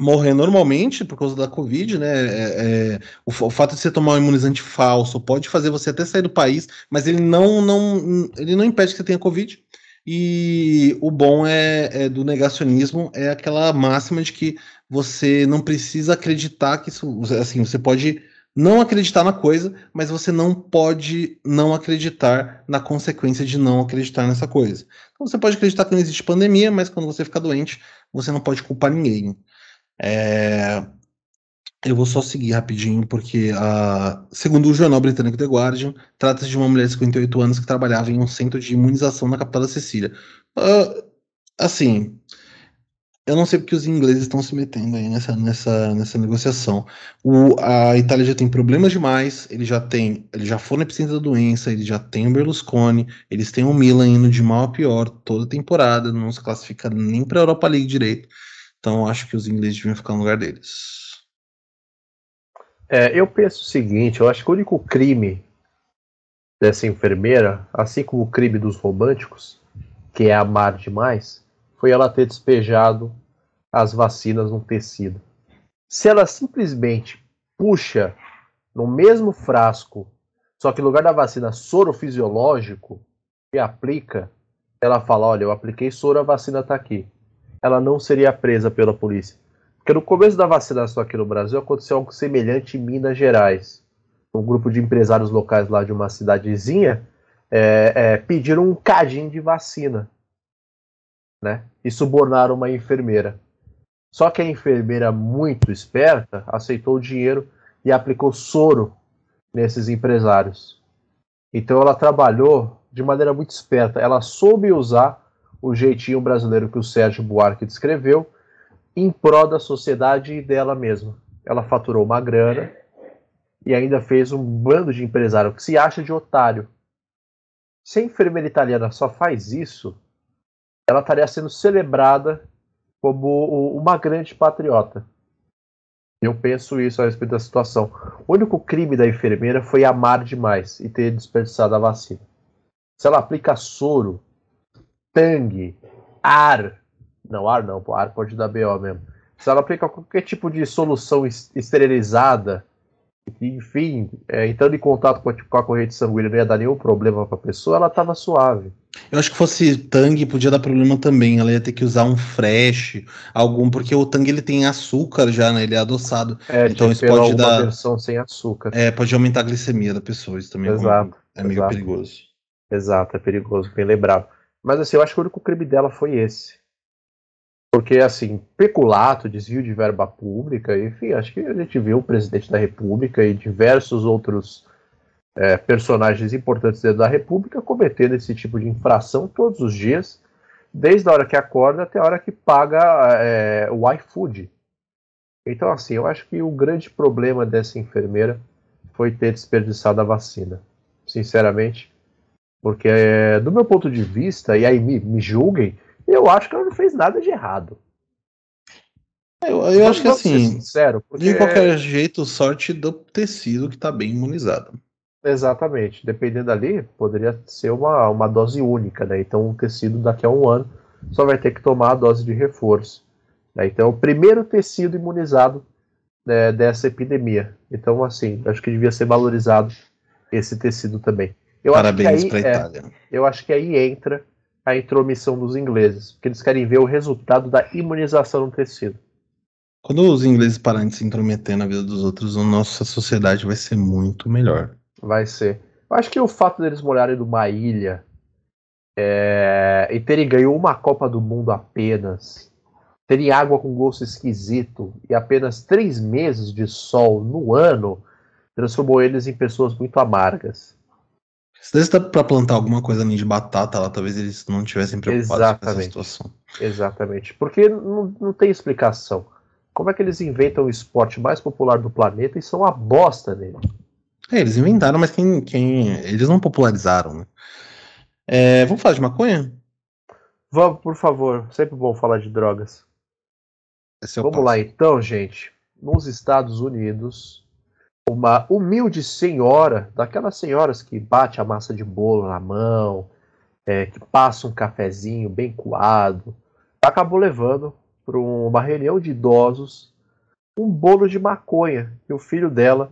morrer normalmente por causa da Covid, né? É, é, o, o, fato de você tomar um imunizante falso pode fazer você até sair do país, mas ele não, não, ele não impede que você tenha Covid. E o bom é, é, do negacionismo é aquela máxima de que você não precisa acreditar que isso, assim, você pode não acreditar na coisa, mas você não pode não acreditar na consequência de não acreditar nessa coisa. Então você pode acreditar que não existe pandemia, mas quando você fica doente, você não pode culpar ninguém. É... Eu vou só seguir rapidinho, porque, uh, segundo o jornal britânico The Guardian, trata-se de uma mulher de 58 anos que trabalhava em um centro de imunização na capital da Sicília. Uh, assim, eu não sei porque os ingleses estão se metendo aí nessa, nessa, nessa negociação. O, a Itália já tem problemas demais, ele já tem, ele já foi no epicentro da doença, ele já tem o Berlusconi, eles têm o Milan indo de mal a pior toda temporada, não se classifica nem para a Europa League direito. Então acho que os ingleses deviam ficar no lugar deles. É, eu penso o seguinte, eu acho que o único crime dessa enfermeira, assim como o crime dos românticos, que é amar demais, foi ela ter despejado as vacinas no tecido. Se ela simplesmente puxa no mesmo frasco, só que no lugar da vacina soro fisiológico, e aplica, ela fala: Olha, eu apliquei soro, a vacina está aqui ela não seria presa pela polícia. Porque no começo da vacinação aqui no Brasil aconteceu algo semelhante em Minas Gerais. Um grupo de empresários locais lá de uma cidadezinha é, é, pediram um cadinho de vacina. Né? E subornaram uma enfermeira. Só que a enfermeira, muito esperta, aceitou o dinheiro e aplicou soro nesses empresários. Então ela trabalhou de maneira muito esperta. Ela soube usar o jeitinho brasileiro que o Sérgio Buarque descreveu, em prol da sociedade e dela mesma. Ela faturou uma grana e ainda fez um bando de empresário que se acha de otário. Se a enfermeira italiana só faz isso, ela estaria sendo celebrada como uma grande patriota. Eu penso isso a respeito da situação. O único crime da enfermeira foi amar demais e ter desperdiçado a vacina. Se ela aplica soro Tang, ar. Não, ar não, ar pode dar BO mesmo. Se ela aplica qualquer tipo de solução esterilizada, enfim, é, entrando em contato com a, com a, corrente sanguínea não ia dar nenhum problema para a pessoa, ela estava suave. Eu acho que fosse Tang podia dar problema também. Ela ia ter que usar um fresh, algum, porque o Tang ele tem açúcar já, né? Ele é adoçado. É, então isso pode dar. versão sem açúcar. É, pode aumentar a glicemia da pessoa. Isso também exato, é meio exato. perigoso. Exato, é perigoso, bem lembrado. Mas assim, eu acho que o único crime dela foi esse. Porque, assim, peculato, desvio de verba pública, enfim, acho que a gente viu o presidente da República e diversos outros é, personagens importantes dentro da República cometendo esse tipo de infração todos os dias, desde a hora que acorda até a hora que paga é, o iFood. Então, assim, eu acho que o grande problema dessa enfermeira foi ter desperdiçado a vacina. Sinceramente, porque, do meu ponto de vista, e aí me, me julguem, eu acho que ela não fez nada de errado. Eu, eu acho que assim, sincero, porque... de qualquer jeito, sorte do tecido que está bem imunizado. Exatamente. Dependendo ali, poderia ser uma, uma dose única, né? Então o tecido daqui a um ano só vai ter que tomar a dose de reforço. Né? Então é o primeiro tecido imunizado né, dessa epidemia. Então, assim, acho que devia ser valorizado esse tecido também. Eu Parabéns para a é, Itália. eu acho que aí entra a intromissão dos ingleses, porque eles querem ver o resultado da imunização no tecido. Quando os ingleses pararem de se intrometer na vida dos outros, a nossa sociedade vai ser muito melhor. Vai ser. Eu acho que o fato deles morarem numa ilha é, e terem ganho uma Copa do Mundo apenas, terem água com gosto esquisito e apenas três meses de sol no ano, transformou eles em pessoas muito amargas. Se desse para plantar alguma coisa ali de batata lá, talvez eles não tivessem preocupados Exatamente. com essa situação. Exatamente. Porque não, não tem explicação. Como é que eles inventam o esporte mais popular do planeta e são a bosta nele? É, eles inventaram, mas quem, quem eles não popularizaram, né? É, vamos falar de maconha? Vamos, por favor. Sempre bom falar de drogas. É vamos passo. lá então, gente. Nos Estados Unidos, uma humilde senhora, daquelas senhoras que bate a massa de bolo na mão, é, que passa um cafezinho bem coado, acabou levando para uma reunião de idosos um bolo de maconha que o filho dela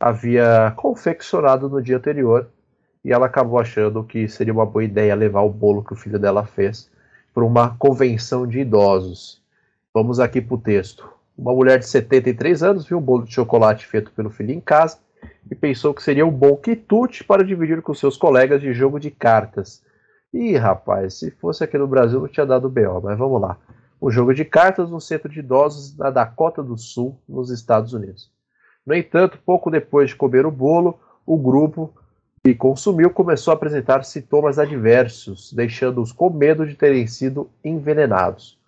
havia confeccionado no dia anterior e ela acabou achando que seria uma boa ideia levar o bolo que o filho dela fez para uma convenção de idosos. Vamos aqui para o texto. Uma mulher de 73 anos viu um bolo de chocolate feito pelo filho em casa e pensou que seria um bom quitute para dividir com seus colegas de jogo de cartas. Ih, rapaz, se fosse aqui no Brasil não tinha dado BO, mas vamos lá. Um jogo de cartas no centro de idosos na Dakota do Sul, nos Estados Unidos. No entanto, pouco depois de comer o bolo, o grupo que consumiu começou a apresentar sintomas adversos, deixando-os com medo de terem sido envenenados.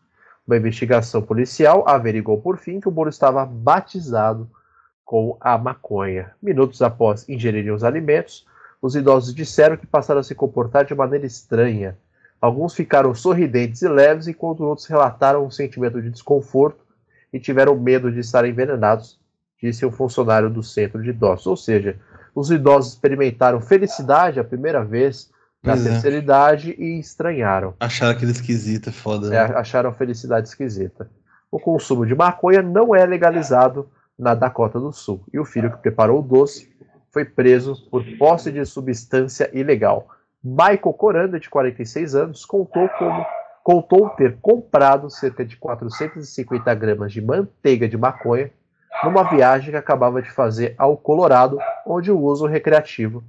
Uma investigação policial averigou por fim que o bolo estava batizado com a maconha. Minutos após ingerirem os alimentos, os idosos disseram que passaram a se comportar de maneira estranha. Alguns ficaram sorridentes e leves, enquanto outros relataram um sentimento de desconforto e tiveram medo de estarem envenenados, disse um funcionário do centro de idosos. Ou seja, os idosos experimentaram felicidade a primeira vez na pois é. terceira é. idade e estranharam. Acharam aquele esquisito, é foda. Né? É, acharam felicidade esquisita. O consumo de maconha não é legalizado na Dakota do Sul. E o filho que preparou o doce foi preso por posse de substância ilegal. Michael Coranda, de 46 anos, contou como contou ter comprado cerca de 450 gramas de manteiga de maconha numa viagem que acabava de fazer ao Colorado, onde o uso recreativo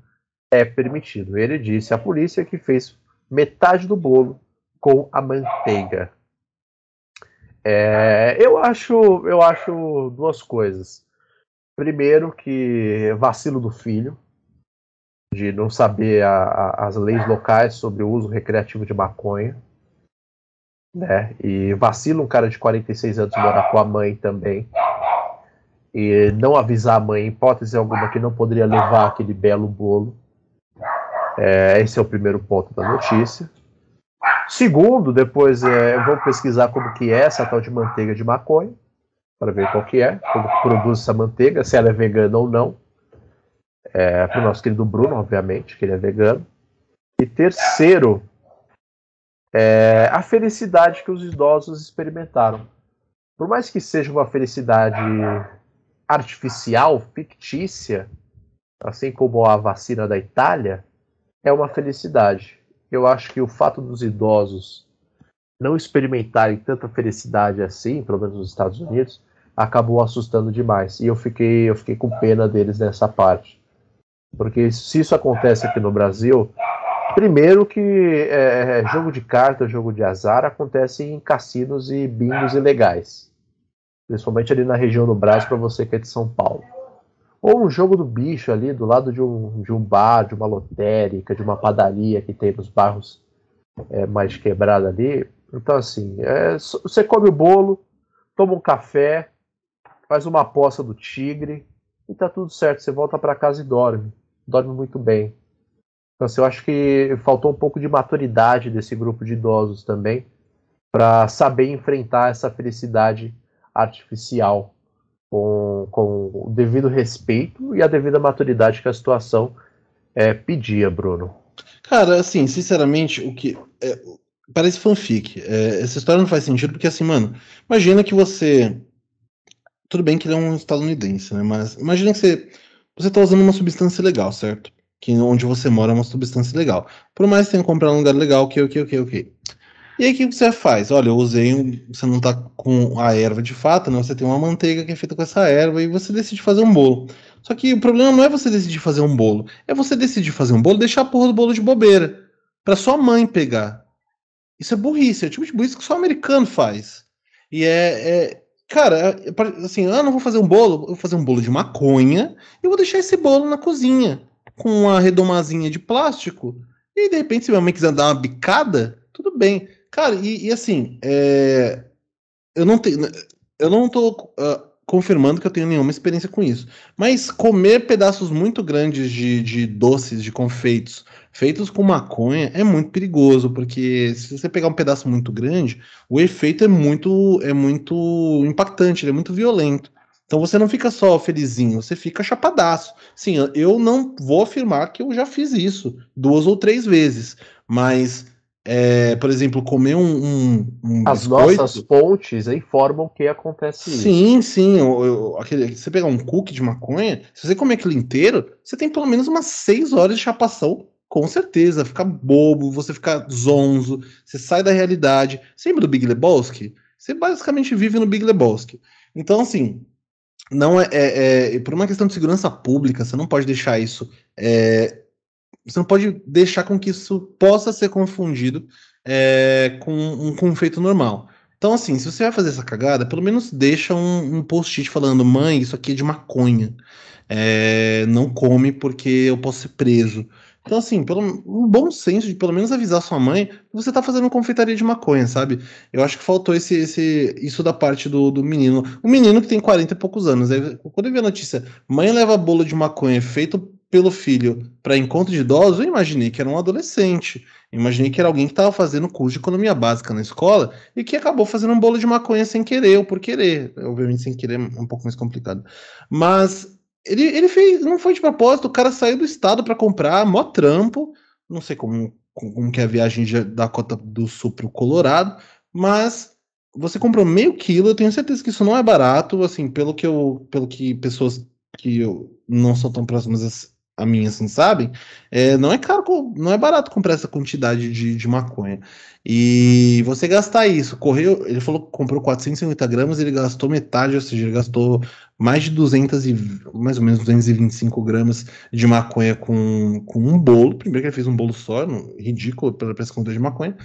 é permitido. Ele disse à polícia que fez metade do bolo com a manteiga. É, eu acho, eu acho duas coisas. Primeiro que vacilo do filho de não saber a, a, as leis locais sobre o uso recreativo de maconha, né? E vacila um cara de 46 anos morar com a mãe também e não avisar a mãe, hipótese alguma, que não poderia levar aquele belo bolo. É, esse é o primeiro ponto da notícia. Segundo, depois é, eu vou pesquisar como que é essa tal de manteiga de maconha, para ver qual que é, como que produz essa manteiga, se ela é vegana ou não. É, para o nosso querido Bruno, obviamente, que ele é vegano. E terceiro, é, a felicidade que os idosos experimentaram. Por mais que seja uma felicidade artificial, fictícia, assim como a vacina da Itália, é uma felicidade. Eu acho que o fato dos idosos não experimentarem tanta felicidade assim, pelo menos nos Estados Unidos, acabou assustando demais. E eu fiquei, eu fiquei com pena deles nessa parte. Porque se isso acontece aqui no Brasil, primeiro que é, é jogo de carta, jogo de azar acontece em cassinos e bingos ilegais. Principalmente ali na região do Brasil, para você que é de São Paulo. Ou um jogo do bicho ali, do lado de um, de um bar, de uma lotérica, de uma padaria que tem nos bairros é, mais quebrados ali. Então, assim, é, você come o bolo, toma um café, faz uma aposta do tigre e tá tudo certo. Você volta para casa e dorme. Dorme muito bem. Então, assim, eu acho que faltou um pouco de maturidade desse grupo de idosos também para saber enfrentar essa felicidade artificial com, com o devido respeito e a devida maturidade que a situação é, pedia, Bruno. Cara, assim, sinceramente, o que. É, parece fanfic. É, essa história não faz sentido, porque assim, mano, imagina que você. Tudo bem que ele é um estadunidense, né? Mas imagina que você. Você tá usando uma substância legal, certo? Que onde você mora é uma substância legal. Por mais que tenha comprado um lugar legal, ok, ok, ok, ok. E aí o que você faz? Olha, eu usei, um, você não tá com a erva de fato, né? Você tem uma manteiga que é feita com essa erva e você decide fazer um bolo. Só que o problema não é você decidir fazer um bolo, é você decidir fazer um bolo deixar a porra do bolo de bobeira. para sua mãe pegar. Isso é burrice, é o tipo de burrice que só o americano faz. E é, é cara, é, assim, ah, não vou fazer um bolo, eu vou fazer um bolo de maconha e vou deixar esse bolo na cozinha. com uma redomazinha de plástico, e de repente, se minha mãe quiser dar uma bicada, tudo bem. Cara, e, e assim, é, eu não tenho. Eu não tô uh, confirmando que eu tenho nenhuma experiência com isso. Mas comer pedaços muito grandes de, de doces, de confeitos, feitos com maconha, é muito perigoso, porque se você pegar um pedaço muito grande, o efeito é muito, é muito impactante, é muito violento. Então você não fica só felizinho, você fica chapadaço. Sim, eu não vou afirmar que eu já fiz isso duas ou três vezes, mas é, por exemplo, comer um, um, um As biscoito... nossas fontes informam que acontece sim, isso. Sim, sim. Aquele, você pegar um cookie de maconha, se você comer aquilo inteiro, você tem pelo menos umas seis horas de chapação, com certeza. Fica bobo, você fica zonzo, você sai da realidade. Você lembra do Big Lebowski? Você basicamente vive no Big Lebowski. Então, assim, não é, é, é, por uma questão de segurança pública, você não pode deixar isso é, você não pode deixar com que isso possa ser confundido é, com um confeito normal. Então, assim, se você vai fazer essa cagada, pelo menos deixa um, um post-it falando: mãe, isso aqui é de maconha. É, não come porque eu posso ser preso. Então, assim, pelo, um bom senso de pelo menos avisar sua mãe que você tá fazendo confeitaria de maconha, sabe? Eu acho que faltou esse, esse, isso da parte do, do menino. O menino que tem 40 e poucos anos. Aí, quando eu vi a notícia, mãe leva bolo de maconha feito pelo filho para encontro de idosos, eu imaginei que era um adolescente. Imaginei que era alguém que estava fazendo curso de economia básica na escola e que acabou fazendo um bolo de maconha sem querer ou por querer. Obviamente, sem querer é um pouco mais complicado. Mas ele, ele fez, não foi de propósito, o cara saiu do estado para comprar, mó trampo. Não sei como, como que é a viagem da Cota do Sul pro Colorado, mas você comprou meio quilo, eu tenho certeza que isso não é barato, assim, pelo que eu, pelo que pessoas que eu não são tão próximas a mim, assim, sabem? É, não é caro, não é barato comprar essa quantidade de, de maconha. E você gastar isso, correu, ele falou que comprou 450 gramas, ele gastou metade, ou seja, ele gastou mais de 200 e, mais ou menos 225 gramas de maconha com, com um bolo. Primeiro que ele fez um bolo só, ridículo pela quantidade de maconha.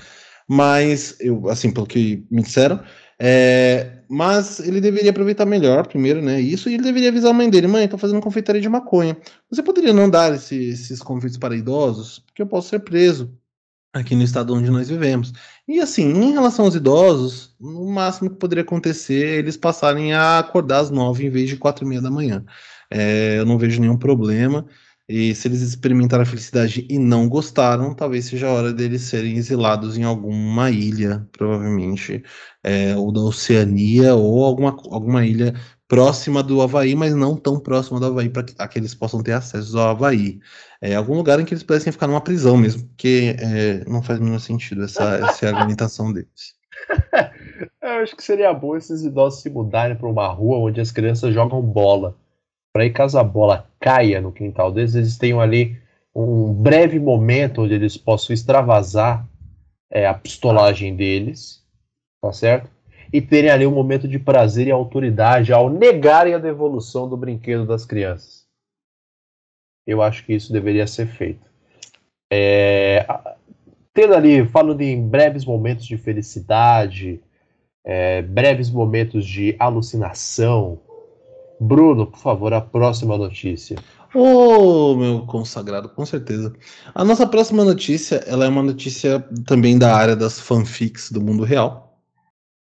Mas, eu, assim, pelo que me disseram, é, mas ele deveria aproveitar melhor, primeiro, né? Isso, e ele deveria avisar a mãe dele: mãe, tô fazendo confeitaria de maconha. Você poderia não dar esse, esses confeitos para idosos? Porque eu posso ser preso aqui no estado onde nós vivemos. E assim, em relação aos idosos, no máximo que poderia acontecer é eles passarem a acordar às nove em vez de quatro e meia da manhã. É, eu não vejo nenhum problema. E se eles experimentaram a felicidade e não gostaram, talvez seja a hora deles serem exilados em alguma ilha, provavelmente, é, ou da Oceania, ou alguma, alguma ilha próxima do Havaí, mas não tão próxima do Havaí para que, que, eles possam ter acesso ao Havaí. É, algum lugar em que eles pudessem ficar numa prisão mesmo, porque é, não faz nenhum sentido essa, essa argumentação deles. Eu acho que seria bom esses idosos se mudarem para uma rua onde as crianças jogam bola para aí caso a bola caia no quintal deles, eles tenham ali um breve momento onde eles possam extravasar é, a pistolagem deles, tá certo? E terem ali um momento de prazer e autoridade ao negarem a devolução do brinquedo das crianças. Eu acho que isso deveria ser feito. É, tendo ali, falando em breves momentos de felicidade, é, breves momentos de alucinação, Bruno, por favor, a próxima notícia. Ô, oh, meu consagrado, com certeza. A nossa próxima notícia, ela é uma notícia também da área das fanfics do mundo real.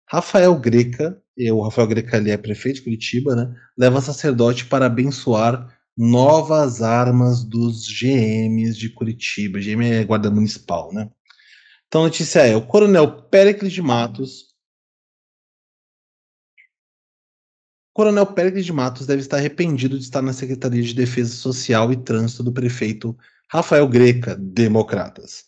Rafael Greca, o Rafael Greca ali é prefeito de Curitiba, né? Leva sacerdote para abençoar novas armas dos GMs de Curitiba. GM é guarda municipal, né? Então a notícia é: o coronel Péricles de Matos Coronel Pérez de Matos deve estar arrependido de estar na Secretaria de Defesa Social e Trânsito do prefeito Rafael Greca, Democratas.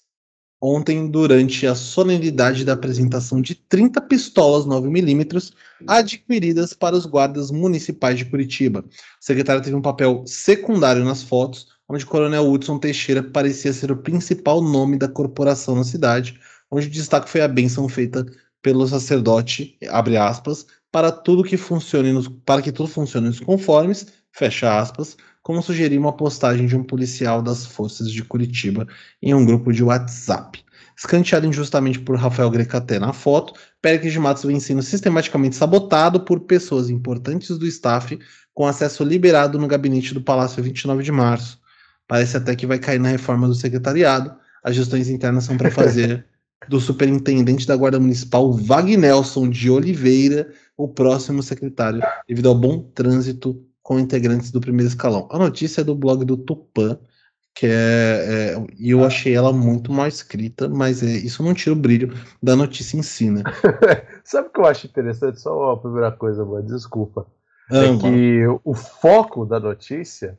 Ontem, durante a solenidade da apresentação de 30 pistolas 9mm adquiridas para os guardas municipais de Curitiba. O secretário teve um papel secundário nas fotos, onde Coronel Hudson Teixeira parecia ser o principal nome da corporação na cidade, onde o destaque foi a benção feita pelo sacerdote, abre aspas, para tudo que funcione nos, para que tudo funcione nos conformes, fecha aspas, como sugeriu uma postagem de um policial das forças de Curitiba em um grupo de WhatsApp. Escanteado injustamente por Rafael Grecaté na foto, Péricles de Matos vem sendo sistematicamente sabotado por pessoas importantes do staff com acesso liberado no gabinete do Palácio 29 de Março. Parece até que vai cair na reforma do secretariado. As gestões internas são para fazer do superintendente da Guarda Municipal, Vagnelson de Oliveira, o próximo secretário, devido ao bom trânsito com integrantes do primeiro escalão. A notícia é do blog do Tupã, que é, é, e eu achei ela muito mal escrita, mas é, isso não tira o brilho da notícia em si, né? Sabe o que eu acho interessante? Só a primeira coisa, mano, desculpa. Ah, é que o foco da notícia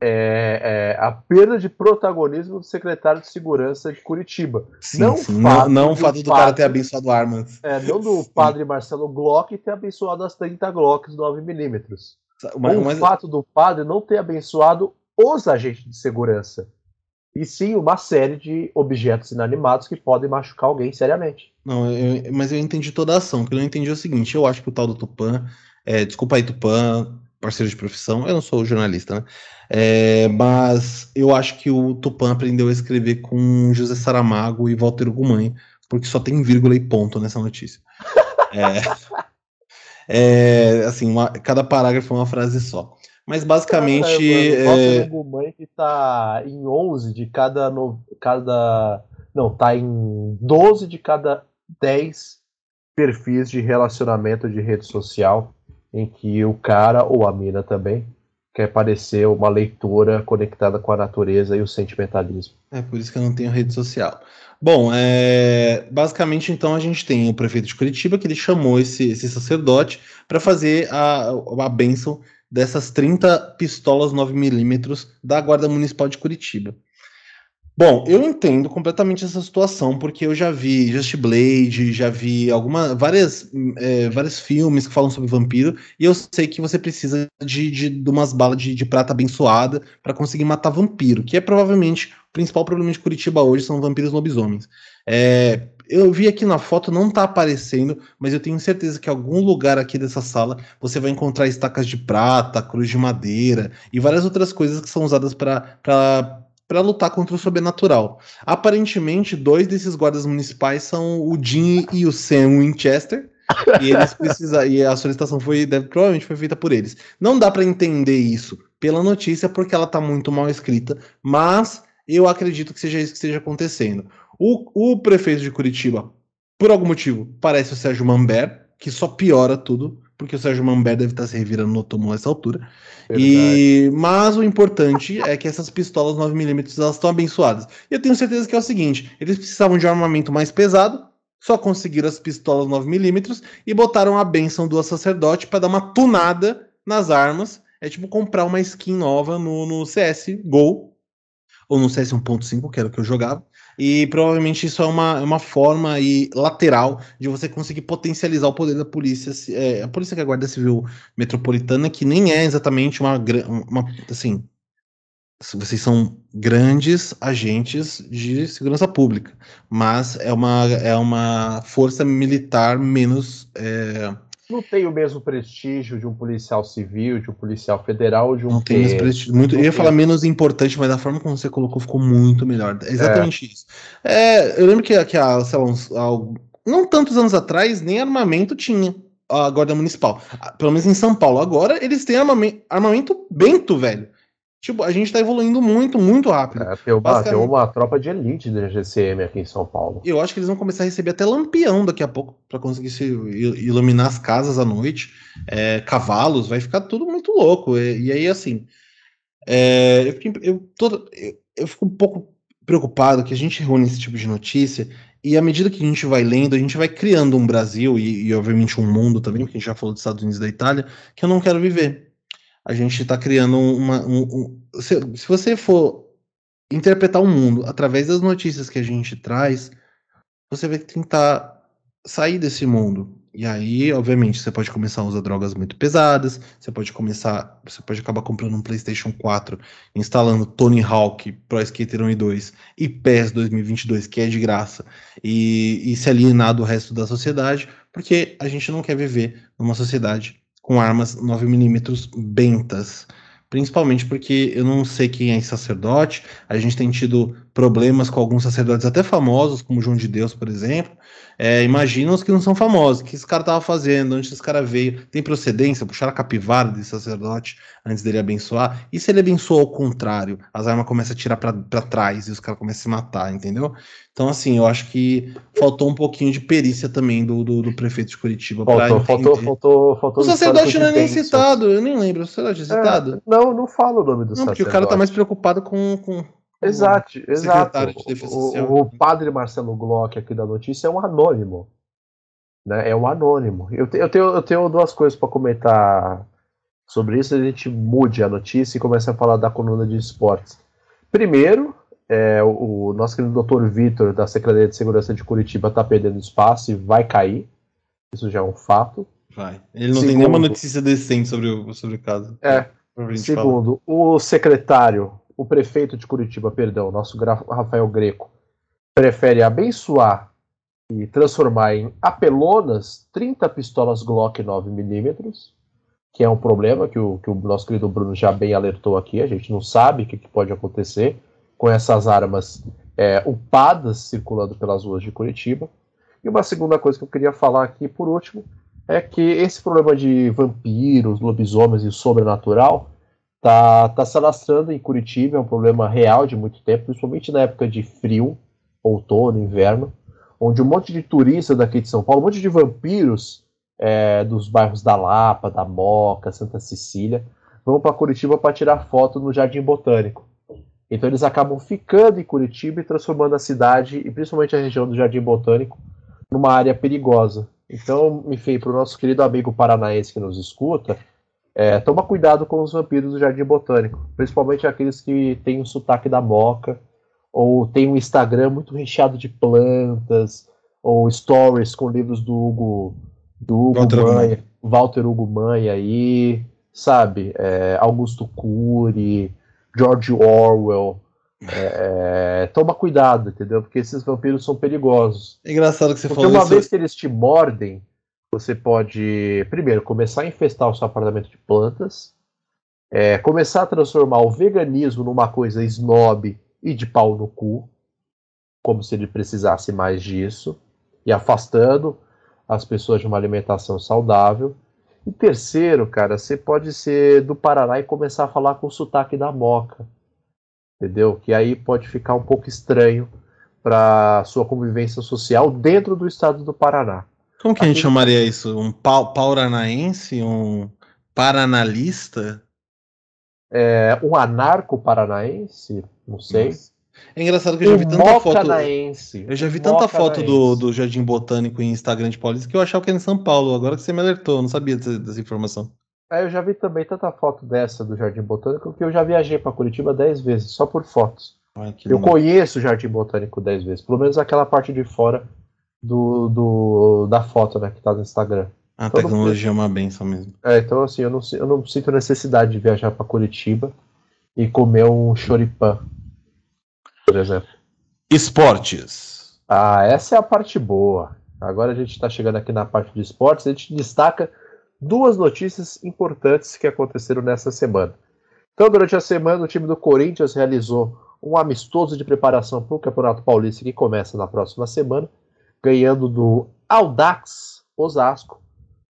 é, é, a perda de protagonismo do secretário de segurança de Curitiba. Sim, não, sim. Fato não, não o fato do, cara ter abençoado armas. É, não do padre Marcelo Glock ter abençoado as 30 Glocks 9mm. Mas, o mas... fato do padre não ter abençoado os agentes de segurança. E sim uma série de objetos inanimados que podem machucar alguém seriamente. Não, eu, mas eu entendi toda a ação. O que eu não entendi é o seguinte: eu acho que o tal do Tupã, é, desculpa aí, Tupã, parceiro de profissão, eu não sou jornalista, né? É, mas eu acho que o Tupã aprendeu a escrever com José Saramago e Walter Gumanha, porque só tem vírgula e ponto nessa notícia. É, é assim, uma, cada parágrafo é uma frase só. Mas basicamente. Cara, mano, é... Gumanha que tá em 11 de cada, no, cada. Não, tá em 12 de cada 10 perfis de relacionamento de rede social em que o cara ou a mina também quer parecer uma leitura conectada com a natureza e o sentimentalismo. É por isso que eu não tenho rede social. Bom, é... basicamente então a gente tem o prefeito de Curitiba que ele chamou esse, esse sacerdote para fazer a, a bênção dessas 30 pistolas 9mm da Guarda Municipal de Curitiba. Bom, eu entendo completamente essa situação, porque eu já vi Just Blade, já vi alguma, várias, é, vários filmes que falam sobre vampiro, e eu sei que você precisa de, de, de umas balas de, de prata abençoada para conseguir matar vampiro, que é provavelmente o principal problema de Curitiba hoje, são vampiros lobisomens. É, eu vi aqui na foto, não tá aparecendo, mas eu tenho certeza que em algum lugar aqui dessa sala você vai encontrar estacas de prata, cruz de madeira e várias outras coisas que são usadas para para lutar contra o sobrenatural. Aparentemente, dois desses guardas municipais são o Jim e o Sam Winchester. e eles precisam, e a solicitação foi deve, provavelmente foi feita por eles. Não dá para entender isso pela notícia porque ela está muito mal escrita, mas eu acredito que seja isso que esteja acontecendo. O, o prefeito de Curitiba, por algum motivo, parece o Sérgio Mambert, que só piora tudo porque o Sérgio Mambé deve estar se revirando no túmulo nessa altura. E mas o importante é que essas pistolas 9mm elas estão abençoadas. E eu tenho certeza que é o seguinte, eles precisavam de um armamento mais pesado, só conseguiram as pistolas 9mm e botaram a benção do sacerdote para dar uma tunada nas armas. É tipo comprar uma skin nova no, no CS GO ou no CS 1.5, que era o que eu jogava. E provavelmente isso é uma, é uma forma aí lateral de você conseguir potencializar o poder da polícia, é, a polícia que é a Guarda Civil Metropolitana, que nem é exatamente uma, uma assim, vocês são grandes agentes de segurança pública, mas é uma, é uma força militar menos é, não tem o mesmo prestígio de um policial civil, de um policial federal, de um. Não tem prestígio. Muito, eu ia falar menos importante, mas a forma como você colocou ficou muito melhor. É exatamente é. isso. É, eu lembro que, que há, sei lá, uns, há, não tantos anos atrás, nem armamento tinha a Guarda Municipal. Pelo menos em São Paulo. Agora eles têm armamento, armamento bento, velho. Tipo, a gente tá evoluindo muito, muito rápido. É, tem uma, tem uma tropa de elite da GCM aqui em São Paulo. Eu acho que eles vão começar a receber até lampião daqui a pouco, para conseguir se iluminar as casas à noite. É, cavalos, vai ficar tudo muito louco. E, e aí, assim, é, eu, fico, eu, tô, eu, eu fico um pouco preocupado que a gente reúne esse tipo de notícia e à medida que a gente vai lendo, a gente vai criando um Brasil e, e obviamente um mundo também, porque a gente já falou dos Estados Unidos e da Itália, que eu não quero viver a gente está criando uma. Um, um, se, se, você for interpretar o mundo através das notícias que a gente traz, você vai tentar sair desse mundo. E aí, obviamente, você pode começar a usar drogas muito pesadas, você pode começar, você pode acabar comprando um PlayStation 4, instalando Tony Hawk, Pro Skater 1 e 2 e PES 2022, que é de graça, e, e se alienar do resto da sociedade, porque a gente não quer viver numa sociedade com armas 9mm bentas. Principalmente porque eu não sei quem é sacerdote. A gente tem tido problemas com alguns sacerdotes até famosos, como João de Deus, por exemplo. É, imagina os que não são famosos. O que esse cara tava fazendo? Onde esse cara veio? Tem procedência? Puxaram a capivara desse sacerdote antes dele abençoar? E se ele abençoou ao contrário? As armas começam a tirar para trás e os caras começam a se matar, entendeu? Então, assim, eu acho que faltou um pouquinho de perícia também do, do, do prefeito de Curitiba. Faltou, faltou, faltou, faltou. O sacerdote não é nem citado, eu nem lembro. O sacerdote é citado? É, não, não fala o nome do não, sacerdote. Porque o cara tá mais preocupado com, com Exato, exato. O, o, padre Marcelo Glock aqui da notícia é um anônimo. Né? É um anônimo. Eu, te, eu, tenho, eu tenho duas coisas para comentar sobre isso. A gente mude a notícia e comece a falar da coluna de esportes. Primeiro, é, o, o nosso querido Dr. Vitor, da Secretaria de Segurança de Curitiba, está perdendo espaço e vai cair. Isso já é um fato. Vai. Ele não Segundo, tem nenhuma notícia decente sobre o, sobre o caso. É. Segundo, o secretário o prefeito de Curitiba, perdão, nosso Rafael Greco, prefere abençoar e transformar em apelonas 30 pistolas Glock 9mm, que é um problema que o, que o nosso querido Bruno já bem alertou aqui. A gente não sabe o que, que pode acontecer com essas armas é, upadas circulando pelas ruas de Curitiba. E uma segunda coisa que eu queria falar aqui, por último, é que esse problema de vampiros, lobisomens e sobrenatural tá, tá se alastrando em Curitiba, é um problema real de muito tempo, principalmente na época de frio, outono, inverno, onde um monte de turistas daqui de São Paulo, um monte de vampiros é, dos bairros da Lapa, da Moca, Santa Cecília, vão para Curitiba para tirar foto no Jardim Botânico. Então eles acabam ficando em Curitiba e transformando a cidade, e principalmente a região do Jardim Botânico, numa área perigosa. Então, enfim, para o nosso querido amigo paranaense que nos escuta, é, toma cuidado com os vampiros do Jardim Botânico, principalmente aqueles que têm o sotaque da moca, ou tem um Instagram muito recheado de plantas, ou stories com livros do Hugo, do Hugo Walter Manha, Walter Hugo Manha aí, sabe? É, Augusto Cury, George Orwell. É, é, toma cuidado, entendeu? Porque esses vampiros são perigosos. É engraçado que você Porque falou uma isso. vez que eles te mordem, você pode, primeiro, começar a infestar o seu apartamento de plantas, é, começar a transformar o veganismo numa coisa snob e de pau no cu, como se ele precisasse mais disso, e afastando as pessoas de uma alimentação saudável. E terceiro, cara, você pode ser do Paraná e começar a falar com o sotaque da moca, entendeu? Que aí pode ficar um pouco estranho para sua convivência social dentro do estado do Paraná. Como que a gente chamaria isso? Um pauranaense? Um paranalista? É, um anarco paranaense? Não sei. Nossa. É engraçado que eu já vi tanta foto. Eu já vi tanta foto do, do Jardim Botânico em Instagram de Paulista que eu achava que era em São Paulo. Agora que você me alertou, eu não sabia dessa, dessa informação. É, eu já vi também tanta foto dessa do Jardim Botânico que eu já viajei para Curitiba dez vezes, só por fotos. Ai, eu lindo. conheço o Jardim Botânico dez vezes, pelo menos aquela parte de fora do, do, da foto, né, que tá no Instagram. A então, tecnologia é uma benção mesmo. É, então assim, eu não, eu não sinto necessidade de viajar para Curitiba e comer um choripan, por exemplo. Esportes. Ah, essa é a parte boa. Agora a gente está chegando aqui na parte de esportes, a gente destaca duas notícias importantes que aconteceram nessa semana. Então, durante a semana, o time do Corinthians realizou um amistoso de preparação para o Campeonato Paulista que começa na próxima semana ganhando do Audax Osasco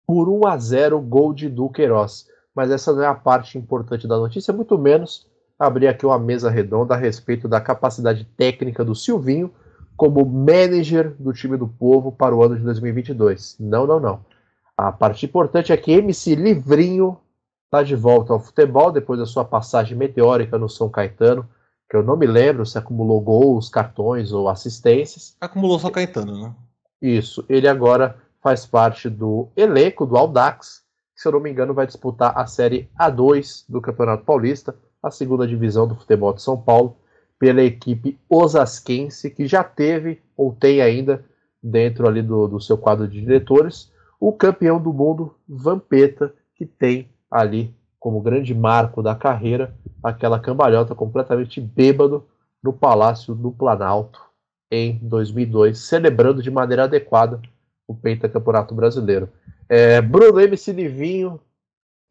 por 1 a 0 gol de Duqueiroz. Mas essa não é a parte importante da notícia, muito menos abrir aqui uma mesa redonda a respeito da capacidade técnica do Silvinho como manager do time do povo para o ano de 2022. Não, não, não. A parte importante é que MC Livrinho está de volta ao futebol depois da sua passagem meteórica no São Caetano que eu não me lembro se acumulou gols, cartões ou assistências. Acumulou só Caetano, né? Isso. Ele agora faz parte do elenco do Aldax, que, se eu não me engano, vai disputar a Série A2 do Campeonato Paulista, a segunda divisão do futebol de São Paulo, pela equipe osasquense, que já teve, ou tem ainda, dentro ali do, do seu quadro de diretores, o campeão do mundo, Vampeta, que tem ali como grande marco da carreira aquela cambalhota completamente bêbado no Palácio do Planalto em 2002, celebrando de maneira adequada o Pentacampeonato Brasileiro. É, Bruno MC Livinho,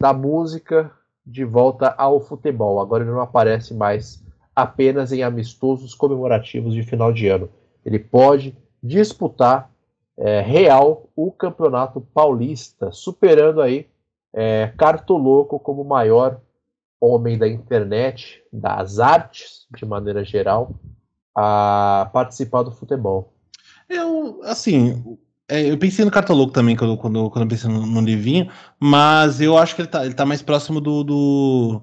da música, de volta ao futebol. Agora ele não aparece mais apenas em amistosos comemorativos de final de ano. Ele pode disputar é, real o campeonato paulista, superando aí é, Cartoloco como maior homem da internet, das artes, de maneira geral, a participar do futebol. Eu, assim, é, eu pensei no Cartoloco também quando, quando, quando eu pensei no, no, mas eu acho que ele tá, ele tá mais próximo do, do,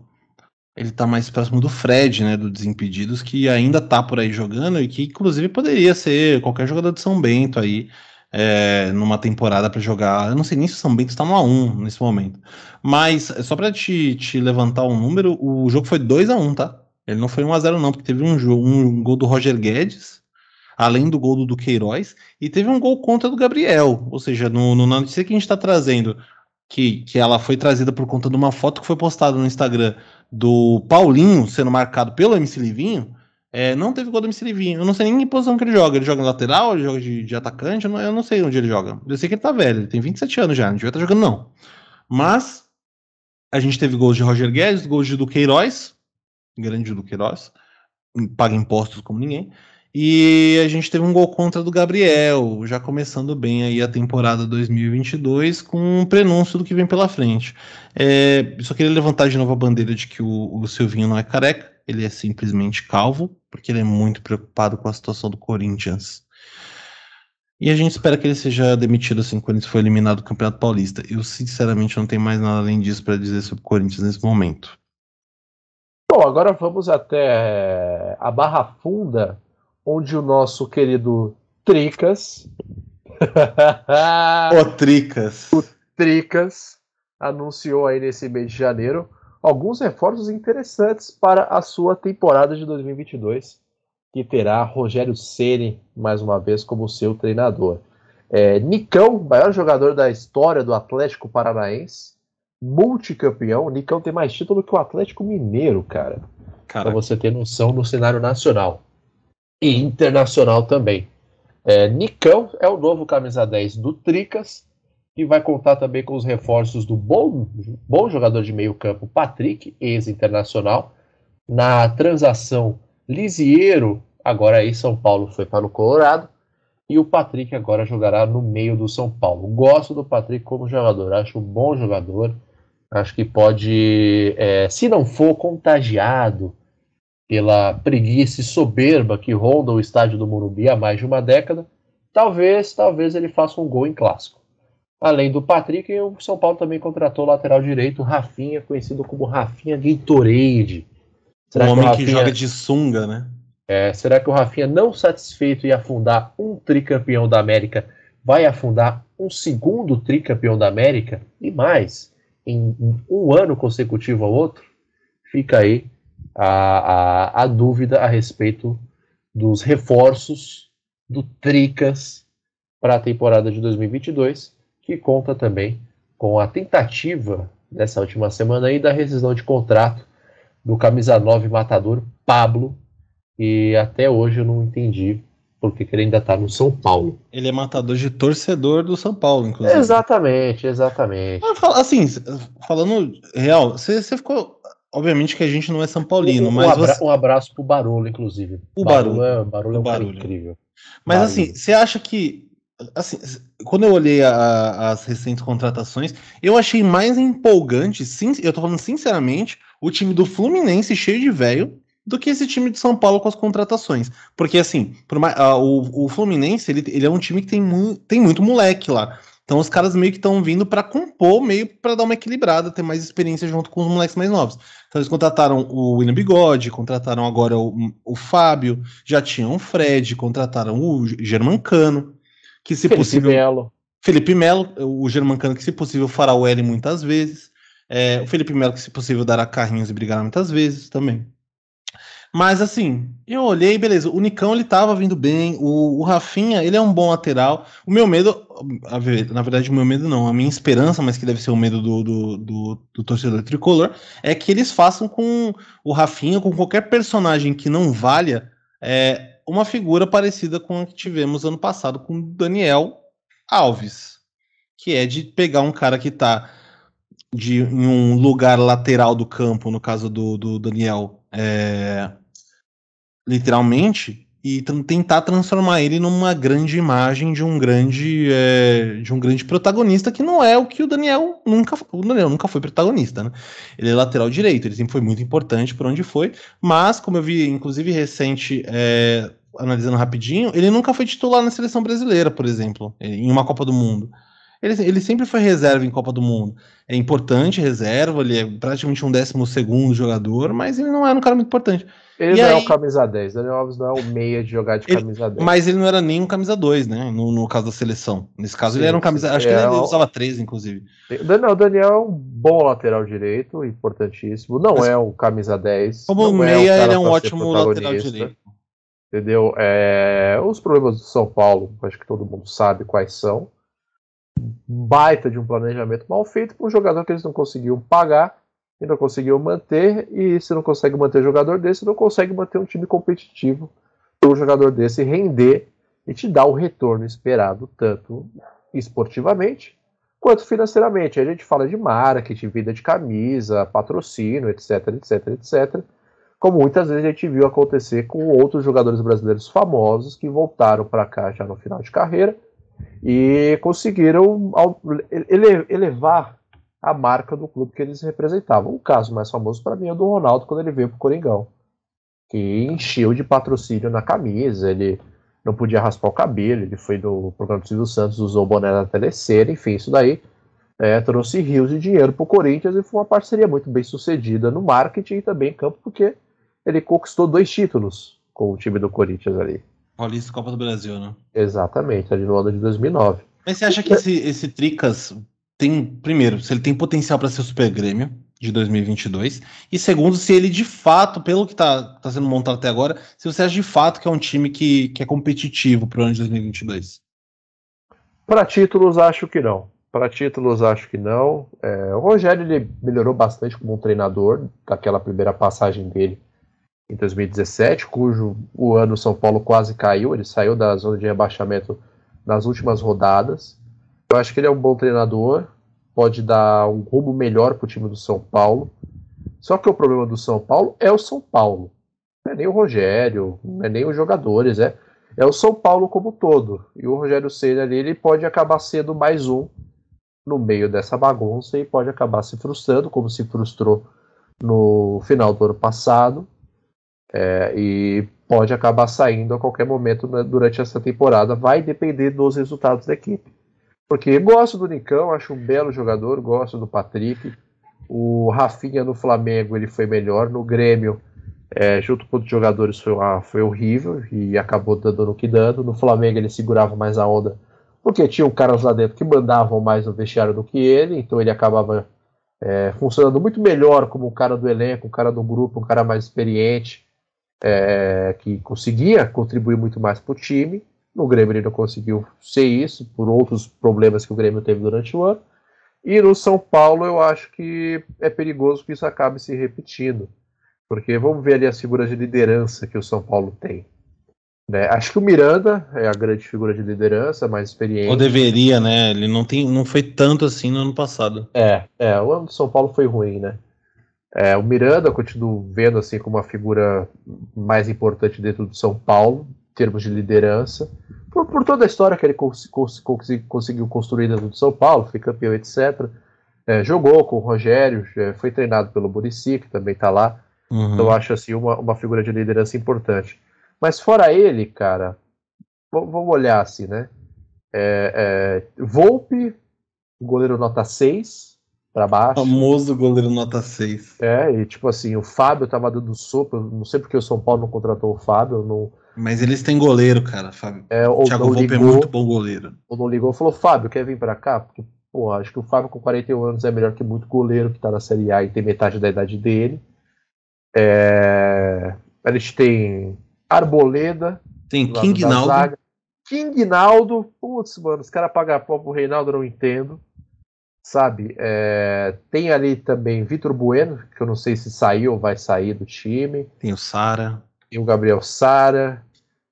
Ele tá mais próximo do Fred, né? Do Desimpedidos, que ainda tá por aí jogando e que, inclusive, poderia ser qualquer jogador de São Bento aí é, numa temporada para jogar. Eu não sei nem se o São Bento está no A1 nesse momento. Mas, só para te, te levantar um número, o jogo foi 2 a 1 tá? Ele não foi 1x0, não, porque teve um, jogo, um gol do Roger Guedes, além do gol do Duqueiroz, e teve um gol contra do Gabriel. Ou seja, no, no, na notícia que a gente está trazendo, que, que ela foi trazida por conta de uma foto que foi postada no Instagram do Paulinho sendo marcado pelo MC Livinho, é, não teve gol do MC Livinho. Eu não sei nem em posição que ele joga. Ele joga lateral, ele joga de, de atacante, eu não, eu não, sei onde ele joga. Eu sei que ele tá velho, ele tem 27 anos já, não devia estar tá jogando, não. Mas a gente teve gols de Roger Guedes, gols de Duqueiroz, grande Duqueiroz, paga impostos como ninguém. E a gente teve um gol contra do Gabriel, já começando bem aí a temporada 2022, com um prenúncio do que vem pela frente. É, só queria levantar de novo a bandeira de que o, o Silvinho não é careca, ele é simplesmente calvo, porque ele é muito preocupado com a situação do Corinthians. E a gente espera que ele seja demitido assim quando ele for eliminado do Campeonato Paulista. Eu, sinceramente, não tenho mais nada além disso para dizer sobre o Corinthians nesse momento. Bom, agora vamos até a Barra Funda, onde o nosso querido Tricas. o Tricas. O Tricas anunciou aí nesse mês de janeiro alguns reforços interessantes para a sua temporada de 2022, que terá Rogério Ceni mais uma vez como seu treinador. É, Nicão, maior jogador da história do Atlético Paranaense, multicampeão. Nicão tem mais título que o Atlético Mineiro, cara. Para você ter noção no cenário nacional e internacional também. É, Nicão é o novo camisa 10 do Tricas que vai contar também com os reforços do bom, bom jogador de meio campo Patrick, ex-internacional. Na transação Lisiero, agora aí São Paulo foi para o Colorado, e o Patrick agora jogará no meio do São Paulo. Gosto do Patrick como jogador, acho um bom jogador, acho que pode, é, se não for contagiado pela preguiça e soberba que ronda o estádio do Morumbi há mais de uma década, talvez, talvez ele faça um gol em clássico. Além do Patrick, o São Paulo também contratou o lateral direito, Rafinha, conhecido como Rafinha Gatorade. Será um homem que, Rafinha... que joga de sunga, né? É, será que o Rafinha, não satisfeito em afundar um tricampeão da América, vai afundar um segundo tricampeão da América? E mais, em um ano consecutivo ao outro? Fica aí a, a, a dúvida a respeito dos reforços do Tricas para a temporada de 2022 que conta também com a tentativa nessa última semana aí da rescisão de contrato do camisa 9 matador Pablo, e até hoje eu não entendi porque que ele ainda está no São Paulo. Ele é matador de torcedor do São Paulo, inclusive. Exatamente, exatamente. Assim, falando real, você ficou. Obviamente que a gente não é São Paulino, um, mas. abra, você... Um abraço pro Barolo, inclusive. O Barolo. É, Barolo é um barulho. incrível. Mas barulho. assim, você acha que assim, quando eu olhei a, as recentes contratações, eu achei mais empolgante, sim, eu tô falando sinceramente, o time do Fluminense cheio de velho do que esse time de São Paulo com as contratações. Porque, assim, mais, uh, o, o, Fluminense, ele, ele é um time que tem, mu tem muito moleque lá. Então os caras meio que estão vindo para compor, meio para dar uma equilibrada, ter mais experiência junto com os moleques mais novos. Então eles contrataram o William Bigode, contrataram agora o, o Fábio, já tinham o Fred, contrataram o Germancano que se Felipe possível. Melo. Felipe Melo, o Germancano, que se possível fará o L muitas vezes. É, o Felipe Melo, que se possível dará carrinhos e brigará muitas vezes também. Mas assim, eu olhei, beleza, o Nicão ele tava vindo bem, o, o Rafinha, ele é um bom lateral. O meu medo, na verdade, o meu medo não, a minha esperança, mas que deve ser o medo do, do, do, do torcedor tricolor, é que eles façam com o Rafinha, com qualquer personagem que não valha, é, uma figura parecida com a que tivemos ano passado com Daniel Alves, que é de pegar um cara que está de, em um lugar lateral do campo, no caso do, do Daniel, é, literalmente, e tentar transformar ele numa grande imagem de um grande é, de um grande protagonista que não é o que o Daniel nunca o Daniel nunca foi protagonista, né? Ele é lateral direito, ele sempre foi muito importante por onde foi, mas como eu vi inclusive recente é, analisando rapidinho, ele nunca foi titular na seleção brasileira, por exemplo, em uma Copa do Mundo. Ele, ele sempre foi reserva em Copa do Mundo. É importante reserva, ele é praticamente um décimo segundo jogador, mas ele não é um cara muito importante. Ele e não aí, é o camisa 10, Daniel Alves não é o meia de jogar de ele, camisa 10. Mas ele não era nem um camisa 2, né? No, no caso da seleção. Nesse caso, sim, ele era um camisa. Acho é, que ele é usava 3, inclusive. Daniel, Daniel é um bom lateral direito, importantíssimo. Não mas, é um camisa 10. Como meia, é um ele é um ótimo lateral direito. Entendeu? É, os problemas do São Paulo, acho que todo mundo sabe quais são. Baita de um planejamento mal feito para um jogador que eles não conseguiam pagar e não conseguiu manter, e se não consegue manter jogador desse, não consegue manter um time competitivo para um jogador desse render e te dar o retorno esperado, tanto esportivamente quanto financeiramente. A gente fala de marketing, vida de camisa, patrocínio, etc, etc, etc. Como muitas vezes a gente viu acontecer com outros jogadores brasileiros famosos que voltaram para cá já no final de carreira e conseguiram elevar a marca do clube que eles representavam. O caso mais famoso para mim é do Ronaldo quando ele veio para o Coringão, que encheu de patrocínio na camisa, ele não podia raspar o cabelo, ele foi do programa do Silvio Santos, usou o boné da Telecena, enfim, isso daí é, trouxe rios de dinheiro para o Corinthians e foi uma parceria muito bem sucedida no marketing e também em campo, porque ele conquistou dois títulos com o time do Corinthians ali. Paulista Copa do Brasil, né? Exatamente, ali no ano de 2009. Mas você acha que esse, esse Tricas tem, primeiro, se ele tem potencial para ser o Super Grêmio de 2022, e segundo, se ele de fato, pelo que está tá sendo montado até agora, se você acha de fato que é um time que, que é competitivo para o ano de 2022. Para títulos, acho que não. Para títulos, acho que não. É, o Rogério ele melhorou bastante como um treinador daquela primeira passagem dele em 2017, cujo o ano São Paulo quase caiu. Ele saiu da zona de rebaixamento nas últimas rodadas. Eu acho que ele é um bom treinador, pode dar um rumo melhor para o time do São Paulo. Só que o problema do São Paulo é o São Paulo. Não é nem o Rogério, não é nem os jogadores, é, é o São Paulo como todo. E o Rogério Senna ali, ele pode acabar sendo mais um no meio dessa bagunça e pode acabar se frustrando, como se frustrou no final do ano passado. É, e pode acabar saindo a qualquer momento né, durante essa temporada. Vai depender dos resultados da equipe. Porque gosto do Nicão, acho um belo jogador, gosto do Patrick. O Rafinha no Flamengo ele foi melhor. No Grêmio, é, junto com outros jogadores, foi, uma, foi horrível e acabou dando no que dando. No Flamengo ele segurava mais a onda, porque tinham caras lá dentro que mandavam mais no vestiário do que ele, então ele acabava é, funcionando muito melhor como um cara do elenco, um cara do grupo, um cara mais experiente, é, que conseguia contribuir muito mais para o time. No Grêmio ele não conseguiu ser isso, por outros problemas que o Grêmio teve durante o ano. E no São Paulo eu acho que é perigoso que isso acabe se repetindo. Porque vamos ver ali as figuras de liderança que o São Paulo tem. Né? Acho que o Miranda é a grande figura de liderança, mais experiente. Ou deveria, né? Ele não, tem, não foi tanto assim no ano passado. É, é o ano do São Paulo foi ruim, né? É, o Miranda eu continuo vendo assim como uma figura mais importante dentro do São Paulo, termos de liderança, por, por toda a história que ele cons, cons, conseguiu construir dentro do São Paulo, foi campeão, etc. É, jogou com o Rogério, foi treinado pelo Murici, que também está lá. Uhum. Então eu acho assim uma, uma figura de liderança importante. Mas fora ele, cara, vamos olhar assim, né? É, é, Volpe, goleiro nota 6 para baixo. Famoso goleiro nota 6. É, e tipo assim, o Fábio tava dando sopa, não sei porque o São Paulo não contratou o Fábio, não, mas eles têm goleiro, cara, Fábio. É, o Thiago Volpe é muito bom goleiro. Ou não ligou, falou, Fábio, quer vir para cá? Porque, pô, acho que o Fábio com 41 anos é melhor que muito goleiro que tá na Série A e tem metade da idade dele. É... A gente tem Arboleda. Tem King Naldo. King Naldo. Putz, mano, os caras pagam pau pro Reinaldo, eu não entendo. Sabe? É... Tem ali também Vitor Bueno, que eu não sei se saiu ou vai sair do time. Tem o Sara. Tem o Gabriel Sara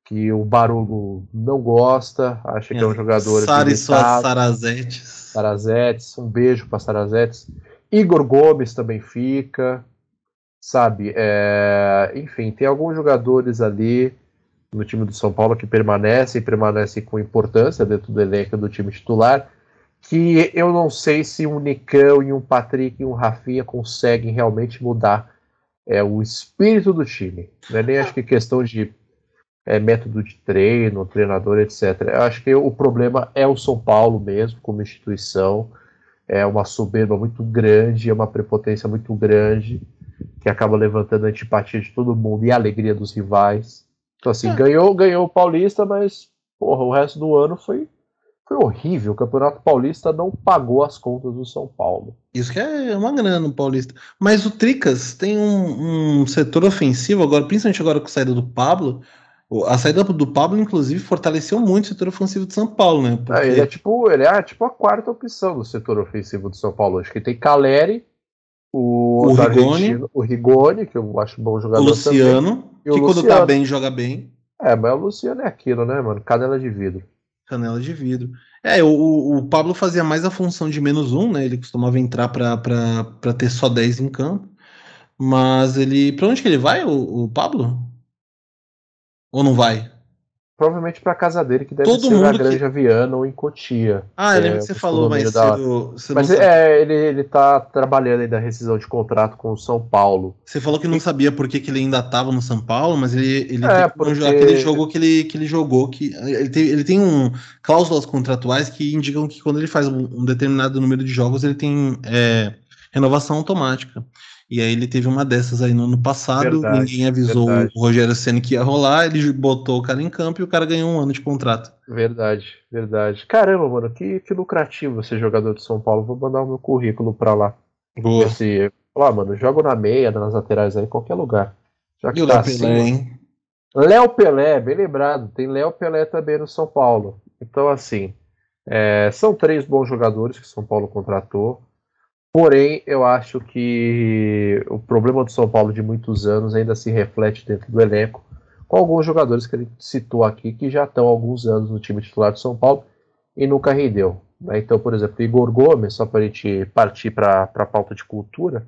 que o Barulho não gosta, acha que é, um jogador. Sara e suas Sarazetes. Sarazetes, um beijo para Sarazetes. Igor Gomes também fica, sabe? É, enfim, tem alguns jogadores ali no time do São Paulo que permanecem, permanecem com importância dentro do elenco do time titular, que eu não sei se um Nicão e um Patrick e um Rafinha conseguem realmente mudar é, o espírito do time. Não é nem acho que questão de é, método de treino, treinador, etc. Eu acho que o problema é o São Paulo mesmo, como instituição. É uma soberba muito grande, é uma prepotência muito grande, que acaba levantando a antipatia de todo mundo e a alegria dos rivais. Então, assim, é. ganhou, ganhou o Paulista, mas porra, o resto do ano foi, foi horrível. O Campeonato Paulista não pagou as contas do São Paulo. Isso que é uma grana no Paulista. Mas o Tricas tem um, um setor ofensivo, agora, principalmente agora com a saída do Pablo, a saída do Pablo, inclusive, fortaleceu muito o setor ofensivo de São Paulo, né? Porque... É, ele é tipo, ele é tipo a quarta opção do setor ofensivo de São Paulo. Acho que tem Caleri, o, o Rigoni, o Rigoni, que eu acho bom jogador. O Luciano, também, que o quando tá Luciano. tá bem, joga bem. É, mas o Luciano é aquilo, né, mano? Canela de vidro. Canela de vidro. É, o, o Pablo fazia mais a função de menos um, né? Ele costumava entrar para ter só 10 em campo. Mas ele. Pra onde que ele vai, o, o Pablo? Ou não vai? Provavelmente para casa dele, que deve Todo ser na Granja que... Viana ou em Cotia. Ah, eu lembro é, que você falou mais da... cedo. Mas é, ele, ele tá trabalhando aí da rescisão de contrato com o São Paulo. Você falou que não sabia por que, que ele ainda estava no São Paulo, mas ele, ele é, porque... aquele jogo que ele, que ele jogou, que ele tem, ele tem um, cláusulas contratuais que indicam que quando ele faz um, um determinado número de jogos, ele tem é, renovação automática. E aí ele teve uma dessas aí no ano passado, verdade, ninguém avisou verdade. o Rogério Senna que ia rolar, ele botou o cara em campo e o cara ganhou um ano de contrato. Verdade, verdade. Caramba, mano, que, que lucrativo ser jogador de São Paulo. Vou mandar o meu currículo pra lá. Boa. Esse, lá, mano, jogo na meia, nas laterais aí, em qualquer lugar. Já que e tá assim, Pelé, hein? Léo Pelé, bem lembrado. Tem Léo Pelé também no São Paulo. Então, assim, é, são três bons jogadores que São Paulo contratou. Porém, eu acho que o problema do São Paulo de muitos anos ainda se reflete dentro do elenco, com alguns jogadores que ele citou aqui que já estão há alguns anos no time titular do São Paulo e nunca rendeu. Né? Então, por exemplo, Igor Gomes, só para a gente partir para a pauta de cultura,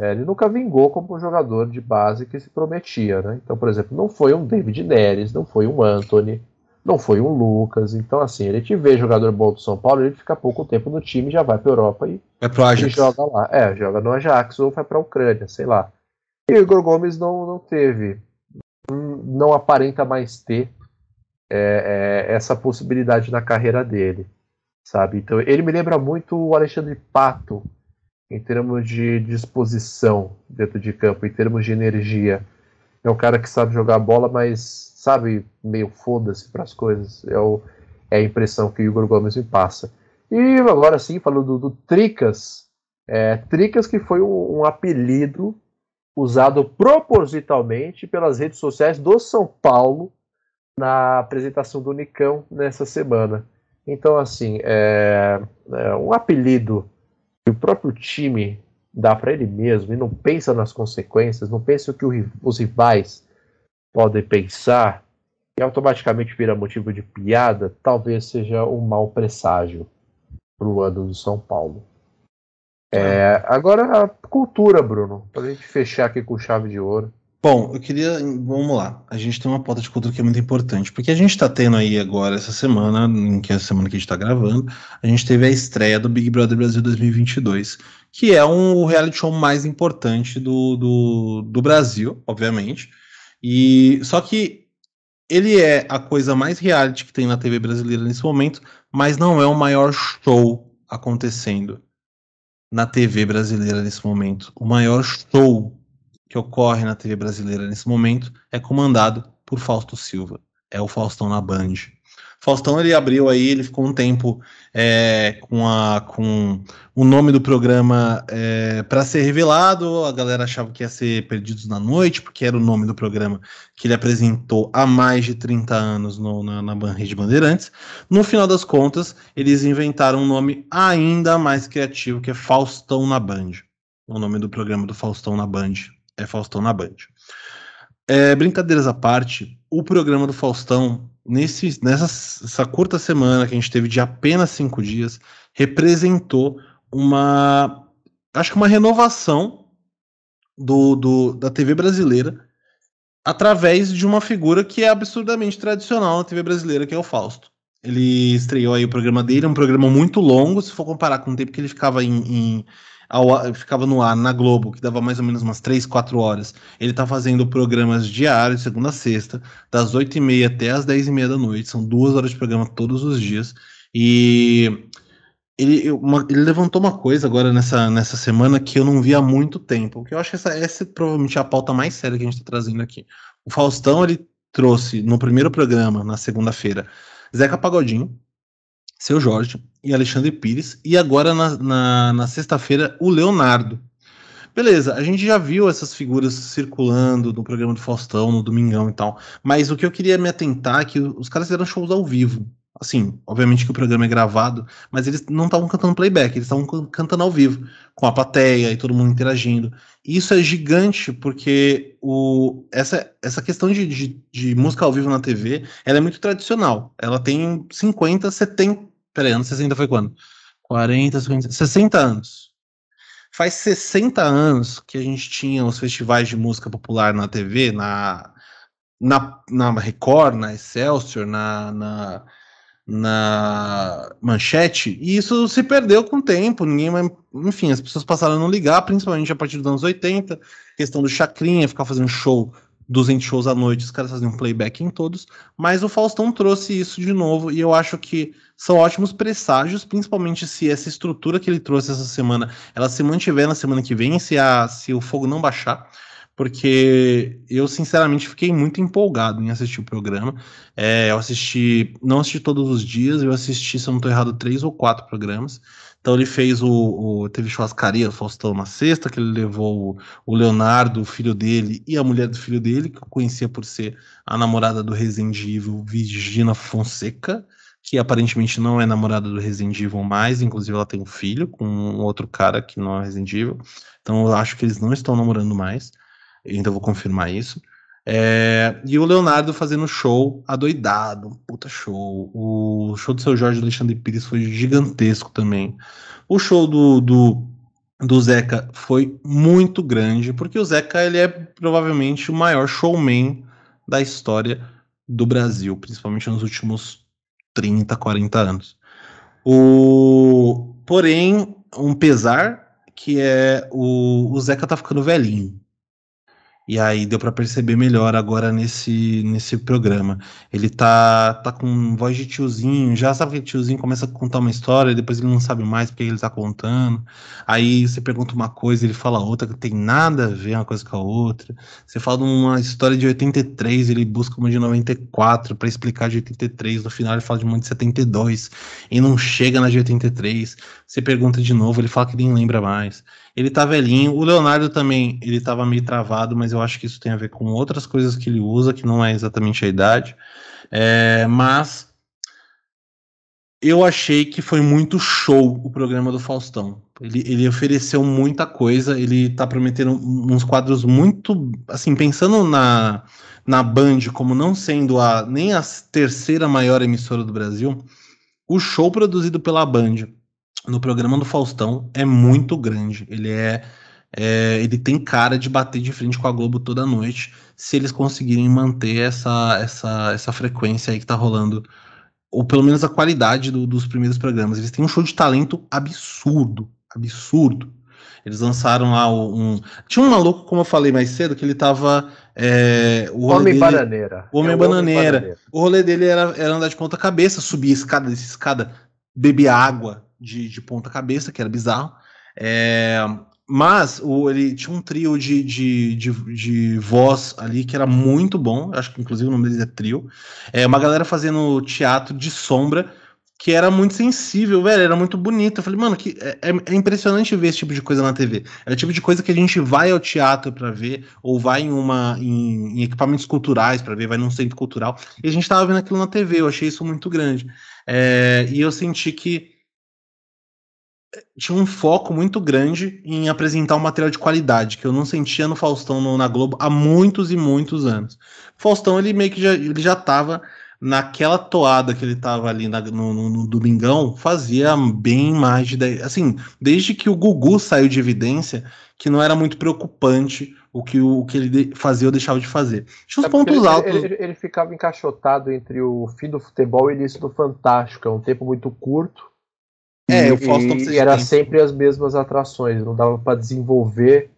é, ele nunca vingou como um jogador de base que se prometia. Né? Então, por exemplo, não foi um David Neres, não foi um Anthony, não foi um Lucas. Então, assim, ele te vê jogador bom do São Paulo, ele fica pouco tempo no time, já vai para Europa e, é pro Ajax. e joga lá. É, joga no Ajax ou vai para a Ucrânia, sei lá. E o Igor Gomes não, não teve, não aparenta mais ter é, é, essa possibilidade na carreira dele, sabe? Então, ele me lembra muito o Alexandre Pato em termos de disposição dentro de campo, em termos de energia. É um cara que sabe jogar bola, mas sabe, meio foda-se para as coisas. É, o, é, a impressão que o Igor Gomes me passa. E agora sim, falando do, do Tricas, é, Tricas que foi um, um, apelido usado propositalmente pelas redes sociais do São Paulo na apresentação do Nicão nessa semana. Então, assim, é, é um apelido que o próprio time dá para ele mesmo e não pensa nas consequências, não pensa o que o, os rivais podem pensar e automaticamente vira motivo de piada, talvez seja um mau presságio para o ano do São Paulo. É, agora a cultura, Bruno, para a gente fechar aqui com chave de ouro. Bom, eu queria. Vamos lá. A gente tem uma pauta de cultura que é muito importante, porque a gente está tendo aí agora, essa semana, em que é a semana que a gente está gravando, a gente teve a estreia do Big Brother Brasil 2022, que é um reality show mais importante do, do, do Brasil, obviamente. E só que ele é a coisa mais reality que tem na TV brasileira nesse momento, mas não é o maior show acontecendo na TV brasileira nesse momento. O maior show que ocorre na TV brasileira nesse momento é comandado por Fausto Silva. É o Faustão na Band. Faustão ele abriu aí, ele ficou um tempo é, com, a, com o nome do programa é, para ser revelado. A galera achava que ia ser Perdidos na Noite, porque era o nome do programa que ele apresentou há mais de 30 anos no, na, na Rede Bandeirantes. No final das contas, eles inventaram um nome ainda mais criativo, que é Faustão na Band. O nome do programa do Faustão na Band é Faustão na Band. É, brincadeiras à parte, o programa do Faustão nesse, nessa curta semana que a gente teve de apenas cinco dias, representou uma, acho que uma renovação do, do, da TV brasileira através de uma figura que é absurdamente tradicional na TV brasileira, que é o Fausto. Ele estreou aí o programa dele, é um programa muito longo, se for comparar com o tempo que ele ficava em, em ao, ficava no ar na Globo, que dava mais ou menos umas 3, 4 horas. Ele tá fazendo programas diários, segunda a sexta, das 8 e meia até as 10 e meia da noite. São duas horas de programa todos os dias. E ele, uma, ele levantou uma coisa agora nessa, nessa semana que eu não vi há muito tempo. Que eu acho que essa, essa é provavelmente a pauta mais séria que a gente está trazendo aqui. O Faustão ele trouxe no primeiro programa, na segunda-feira, Zeca Pagodinho, seu Jorge e Alexandre Pires, e agora na, na, na sexta-feira o Leonardo. Beleza, a gente já viu essas figuras circulando no programa do Faustão, no Domingão e tal, mas o que eu queria me atentar é que os caras fizeram shows ao vivo. Assim, obviamente que o programa é gravado, mas eles não estavam cantando playback, eles estavam cantando ao vivo, com a plateia e todo mundo interagindo. E isso é gigante, porque o, essa, essa questão de, de, de música ao vivo na TV, ela é muito tradicional. Ela tem 50, 70. Peraí, anos 60 foi quando? 40, 50, 60 anos. Faz 60 anos que a gente tinha os festivais de música popular na TV, na, na, na Record, na Excelsior, na, na na manchete, e isso se perdeu com o tempo, ninguém mais, enfim, as pessoas passaram a não ligar, principalmente a partir dos anos 80, questão do chacrinha, ficar fazendo show, 200 shows à noite, os caras faziam playback em todos, mas o Faustão trouxe isso de novo, e eu acho que são ótimos presságios, principalmente se essa estrutura que ele trouxe essa semana, ela se mantiver na semana que vem, se, a, se o fogo não baixar, porque eu sinceramente fiquei muito empolgado em assistir o programa. É, eu assisti, não assisti todos os dias, eu assisti, se eu não estou errado, três ou quatro programas. Então ele fez o, o teve churrascaria do Faustão na sexta, que ele levou o, o, Leonardo, o filho dele, e a mulher do filho dele, que eu conhecia por ser a namorada do Resident Evil, Virginia Fonseca, que aparentemente não é namorada do Resident Evil mais, inclusive ela tem um filho com um outro cara que não é Resident Evil. Então eu acho que eles não estão namorando mais ainda vou confirmar isso. É, e o Leonardo fazendo show adoidado, puta show. O show do seu Jorge Alexandre Pires foi gigantesco também. O show do, do, do Zeca foi muito grande, porque o Zeca ele é provavelmente o maior showman da história do Brasil, principalmente nos últimos 30, 40 anos. O, porém, um pesar que é o, o Zeca tá ficando velhinho. E aí deu para perceber melhor agora nesse, nesse programa. Ele tá, tá com voz de tiozinho, já sabe que tiozinho começa a contar uma história, depois ele não sabe mais porque ele tá contando. Aí você pergunta uma coisa, ele fala outra que tem nada a ver uma coisa com a outra. Você fala uma história de 83, ele busca uma de 94 para explicar de 83, no final ele fala de uma de 72 e não chega na de 83. Você pergunta de novo, ele fala que nem lembra mais. Ele tá velhinho. O Leonardo também, ele tava meio travado, mas eu acho que isso tem a ver com outras coisas que ele usa, que não é exatamente a idade. É, mas eu achei que foi muito show o programa do Faustão. Ele, ele ofereceu muita coisa, ele tá prometendo uns quadros muito. Assim, pensando na, na Band como não sendo a nem a terceira maior emissora do Brasil, o show produzido pela Band no programa do Faustão é muito grande. Ele é, é, ele tem cara de bater de frente com a Globo toda noite, se eles conseguirem manter essa, essa, essa frequência aí que tá rolando, ou pelo menos a qualidade do, dos primeiros programas. Eles têm um show de talento absurdo, absurdo. Eles lançaram lá um. Tinha um maluco, como eu falei mais cedo, que ele tava. É, o Homem dele, Bananeira. O Homem, é bananeira. Homem Bananeira. O rolê dele era, era andar de ponta cabeça, subir escada, descer escada, beber água, de, de ponta cabeça, que era bizarro. É, mas o, ele tinha um trio de, de, de, de, voz ali que era muito bom. Acho que inclusive o nome deles é trio. É uma galera fazendo teatro de sombra que era muito sensível, velho. Era muito bonito. Eu falei, mano, que é, é, é impressionante ver esse tipo de coisa na TV. É o tipo de coisa que a gente vai ao teatro para ver, ou vai em uma em, em equipamentos culturais para ver, vai num centro cultural. E a gente tava vendo aquilo na TV. Eu achei isso muito grande. É, e eu senti que tinha um foco muito grande em apresentar um material de qualidade, que eu não sentia no Faustão no, na Globo há muitos e muitos anos. O Faustão, ele meio que já, ele já tava naquela toada que ele tava ali na, no, no, no, domingão, fazia bem mais de 10. Assim, desde que o Gugu saiu de evidência, que não era muito preocupante o que, o, o que ele fazia ou deixava de fazer. Tinha os é pontos ele, altos. Ele, ele, ele, ficava encaixotado entre o fim do futebol e o início do Fantástico. É um tempo muito curto. É, e, o Faustão e, e era tempo. sempre as mesmas atrações, não dava para desenvolver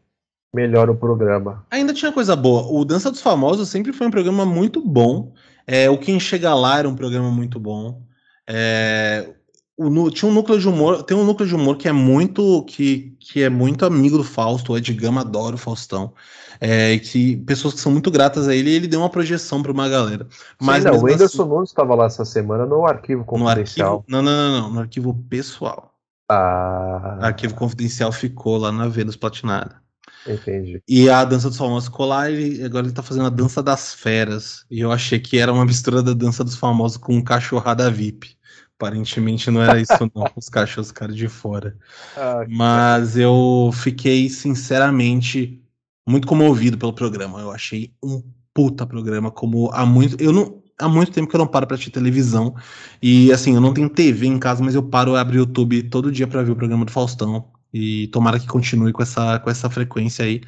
melhor o programa. Ainda tinha coisa boa. O Dança dos Famosos sempre foi um programa muito bom. É, o Quem Chega Lá era um programa muito bom. É, o, tinha um núcleo de humor, tem um núcleo de humor que é muito que, que é muito amigo do Fausto, o Ed Gama adora o Faustão. É, que pessoas que são muito gratas a ele, ele deu uma projeção para uma galera. Mas Sim, não, o Anderson assim, Nunes estava lá essa semana no arquivo confidencial. No arquivo, não, não, não, não, no arquivo pessoal. Ah. O arquivo confidencial ficou lá na Vênus Platinada. Entendi. E a dança dos famosos ficou lá e agora ele tá fazendo a dança das feras. E eu achei que era uma mistura da dança dos famosos com cachorrada VIP. Aparentemente não era isso, não. Os cachorros ficaram de fora. Ah, Mas eu fiquei, sinceramente, muito comovido pelo programa. Eu achei um puta programa, como há muito. Eu não. Há muito tempo que eu não paro pra assistir televisão. E assim, eu não tenho TV em casa, mas eu paro abrir o YouTube todo dia para ver o programa do Faustão. E tomara que continue com essa, com essa frequência aí.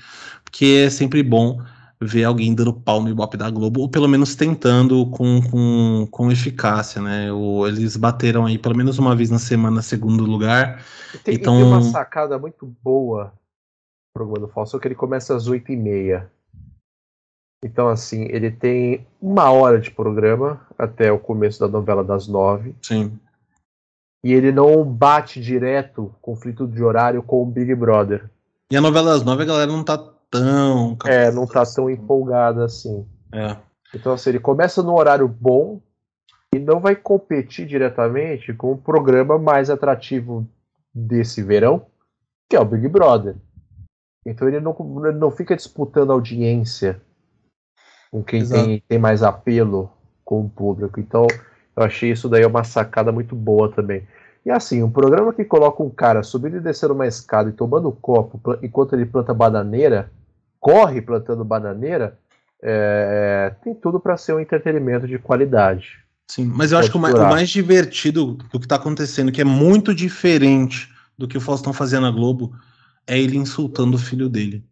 Porque é sempre bom ver alguém dando pau no Ibope da Globo, ou pelo menos tentando com, com, com eficácia, né? Ou eles bateram aí pelo menos uma vez na semana segundo lugar. Tem, então... tem uma sacada muito boa programa do Faustão, que ele começa às oito e meia. Então, assim, ele tem uma hora de programa até o começo da novela das nove. Sim. E ele não bate direto conflito de horário com o Big Brother. E a novela das nove a galera não tá tão. É, não tá tão empolgada assim. É. Então, assim, ele começa no horário bom e não vai competir diretamente com o programa mais atrativo desse verão, que é o Big Brother. Então ele não, ele não fica disputando audiência com quem tem, tem mais apelo com o público. Então eu achei isso daí uma sacada muito boa também. E assim, um programa que coloca um cara subindo e descendo uma escada e tomando copo enquanto ele planta bananeira, corre plantando bananeira, é, tem tudo para ser um entretenimento de qualidade. Sim, mas eu acho que o mais, o mais, divertido do que está acontecendo, que é muito diferente do que o Faustão fazia na Globo, é ele insultando o filho dele.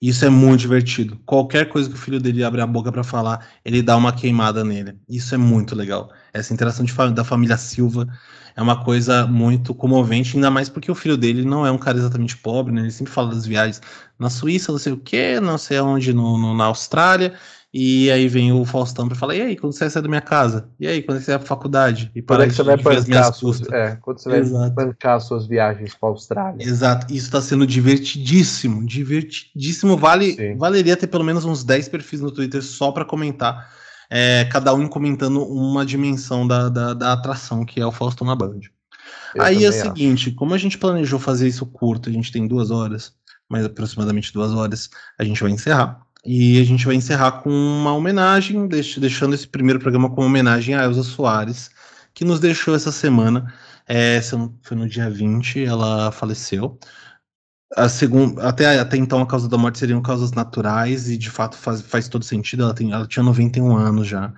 Isso é muito divertido. Qualquer coisa que o filho dele abre a boca para falar, ele dá uma queimada nele. Isso é muito legal. Essa interação da família Silva é uma coisa muito comovente, ainda mais porque o filho dele não é um cara exatamente pobre, né? Ele sempre fala das viagens na Suíça, não sei o que, não sei onde, no, no, na Austrália, e aí vem o Faustão para falar: e aí, quando você sai da minha casa? E aí, quando você vai pra faculdade? E para é que você vai bancar suas, é, quando você Exato. vai bancar suas viagens para Austrália. Exato, isso está sendo divertidíssimo, divertidíssimo. Vale, valeria ter pelo menos uns 10 perfis no Twitter só para comentar. É, cada um comentando uma dimensão da, da, da, atração que é o Faustão na Band. Eu aí é o seguinte, como a gente planejou fazer isso curto, a gente tem duas horas, mais aproximadamente duas horas, a gente vai encerrar. E a gente vai encerrar com uma homenagem, deixando esse primeiro programa com uma homenagem a Elza Soares, que nos deixou essa semana. É, foi no dia 20, ela faleceu. Até, até então a causa da morte seriam causas naturais, e de fato faz, faz todo sentido. Ela, tem, ela tinha 91 anos já.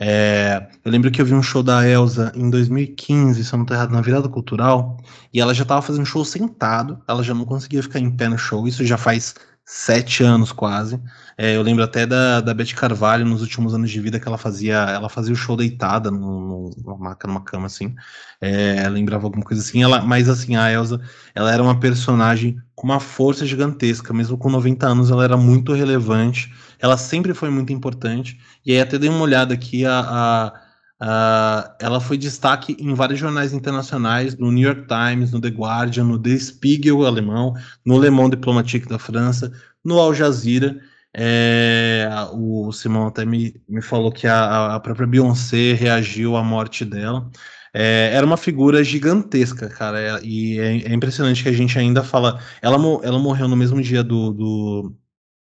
É, eu lembro que eu vi um show da Elsa em 2015, se eu não estou errado, na virada cultural, e ela já estava fazendo show sentado, ela já não conseguia ficar em pé no show, isso já faz sete anos quase. É, eu lembro até da, da Beth Carvalho nos últimos anos de vida que ela fazia, ela fazia o show deitada no, no, numa, numa cama assim. É, lembrava alguma coisa assim. Ela, mas assim, a Elsa, ela era uma personagem com uma força gigantesca, mesmo com 90 anos, ela era muito relevante. Ela sempre foi muito importante. E aí até dei uma olhada aqui a, a Uh, ela foi destaque em vários jornais internacionais, no New York Times, no The Guardian, no The Spiegel alemão, no Le Monde Diplomatique da França, no Al Jazeera. É, o Simão até me, me falou que a, a própria Beyoncé reagiu à morte dela. É, era uma figura gigantesca, cara, é, e é, é, impressionante que a gente ainda fala. Ela, ela morreu no mesmo dia do. do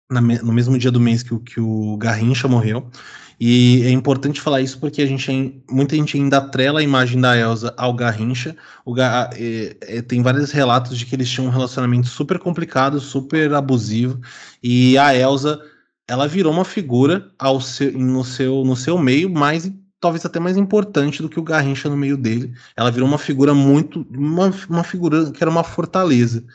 na, no mesmo dia do mês que, que o Garrincha morreu. E é importante falar isso porque a gente muita gente ainda atrela a imagem da Elsa ao Garrincha. O Gar, é, é, tem vários relatos de que eles tinham um relacionamento super complicado, super abusivo, e a Elsa ela virou uma figura ao seu, no, seu, no seu meio mais talvez até mais importante do que o Garrincha no meio dele. Ela virou uma figura muito. Uma, uma figura que era uma fortaleza.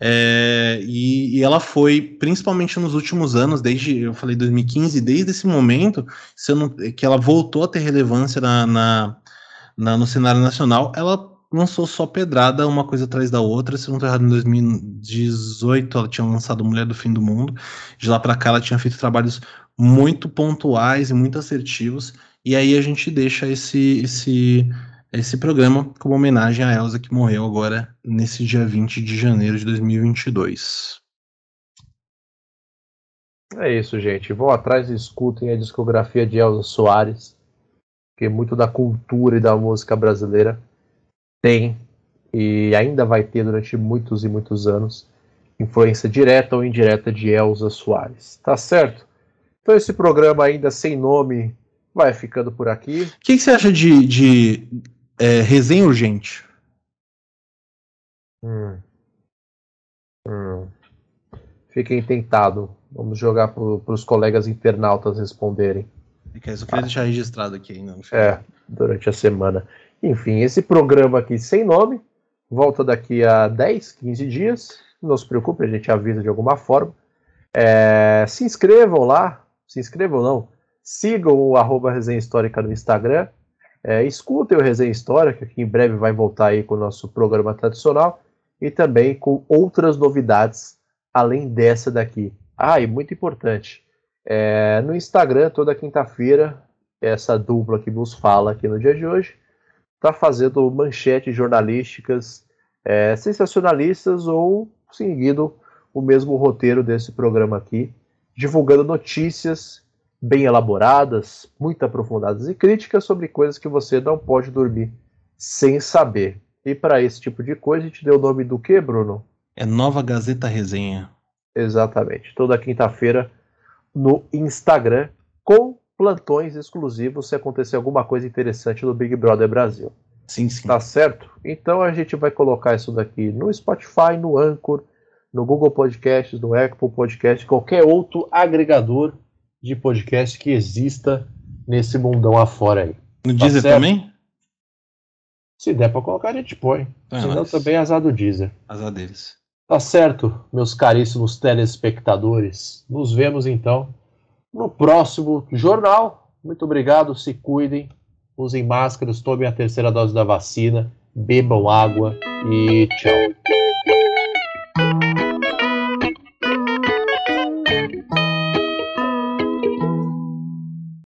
É, e, e, ela foi, principalmente nos últimos anos, desde, eu falei 2015, desde esse momento, que ela voltou a ter relevância na, na, na, no cenário nacional, ela lançou só pedrada, uma coisa atrás da outra. Se não estou errado, em 2018 ela tinha lançado Mulher do Fim do Mundo. De lá para cá ela tinha feito trabalhos muito pontuais e muito assertivos. E aí a gente deixa esse, esse, esse programa como homenagem a Elsa que morreu agora nesse dia 20 de janeiro de 2022. É isso, gente. Vão atrás e escutem a discografia de Elza Soares, que muito da cultura e da música brasileira tem e ainda vai ter durante muitos e muitos anos influência direta ou indireta de Elza Soares. Tá certo? Então esse programa ainda sem nome vai ficando por aqui. O que, que, você acha de, de é, resenha urgente? Hum. Hum. Fiquem tentado. Vamos jogar para os colegas internautas responderem. Eu só queria ah. deixar registrado aqui ainda. É, durante a semana. Enfim, esse programa aqui sem nome volta daqui a 10, 15 dias. Não se preocupe, a gente avisa de alguma forma. É, se inscrevam lá, se inscrevam não, sigam o arroba Resenha Histórica no Instagram, é, escutem o Resenha Histórica, que em breve vai voltar aí com o nosso programa tradicional, e também com outras novidades, além dessa daqui. Ah, e muito importante, é, no Instagram, toda quinta-feira, essa dupla que vos fala aqui no dia de hoje, está fazendo manchetes jornalísticas é, sensacionalistas ou seguindo o mesmo roteiro desse programa aqui, divulgando notícias bem elaboradas, muito aprofundadas e críticas sobre coisas que você não pode dormir sem saber. E para esse tipo de coisa, a gente deu o nome do que, Bruno? É Nova Gazeta Resenha. Exatamente. Toda quinta-feira no Instagram com plantões exclusivos se acontecer alguma coisa interessante no Big Brother Brasil. Sim, sim. Tá certo? Então a gente vai colocar isso daqui no Spotify, no Anchor, no Google Podcasts, no Apple Podcast, qualquer outro agregador de podcast que exista nesse mundão afora aí. No tá Deezer certo? também? Se der pra colocar, a gente põe. Ah, Senão mas... também é azar do Deezer. Azar deles. Tá certo, meus caríssimos telespectadores. Nos vemos então no próximo jornal. Muito obrigado, se cuidem, usem máscaras, tomem a terceira dose da vacina, bebam água e tchau.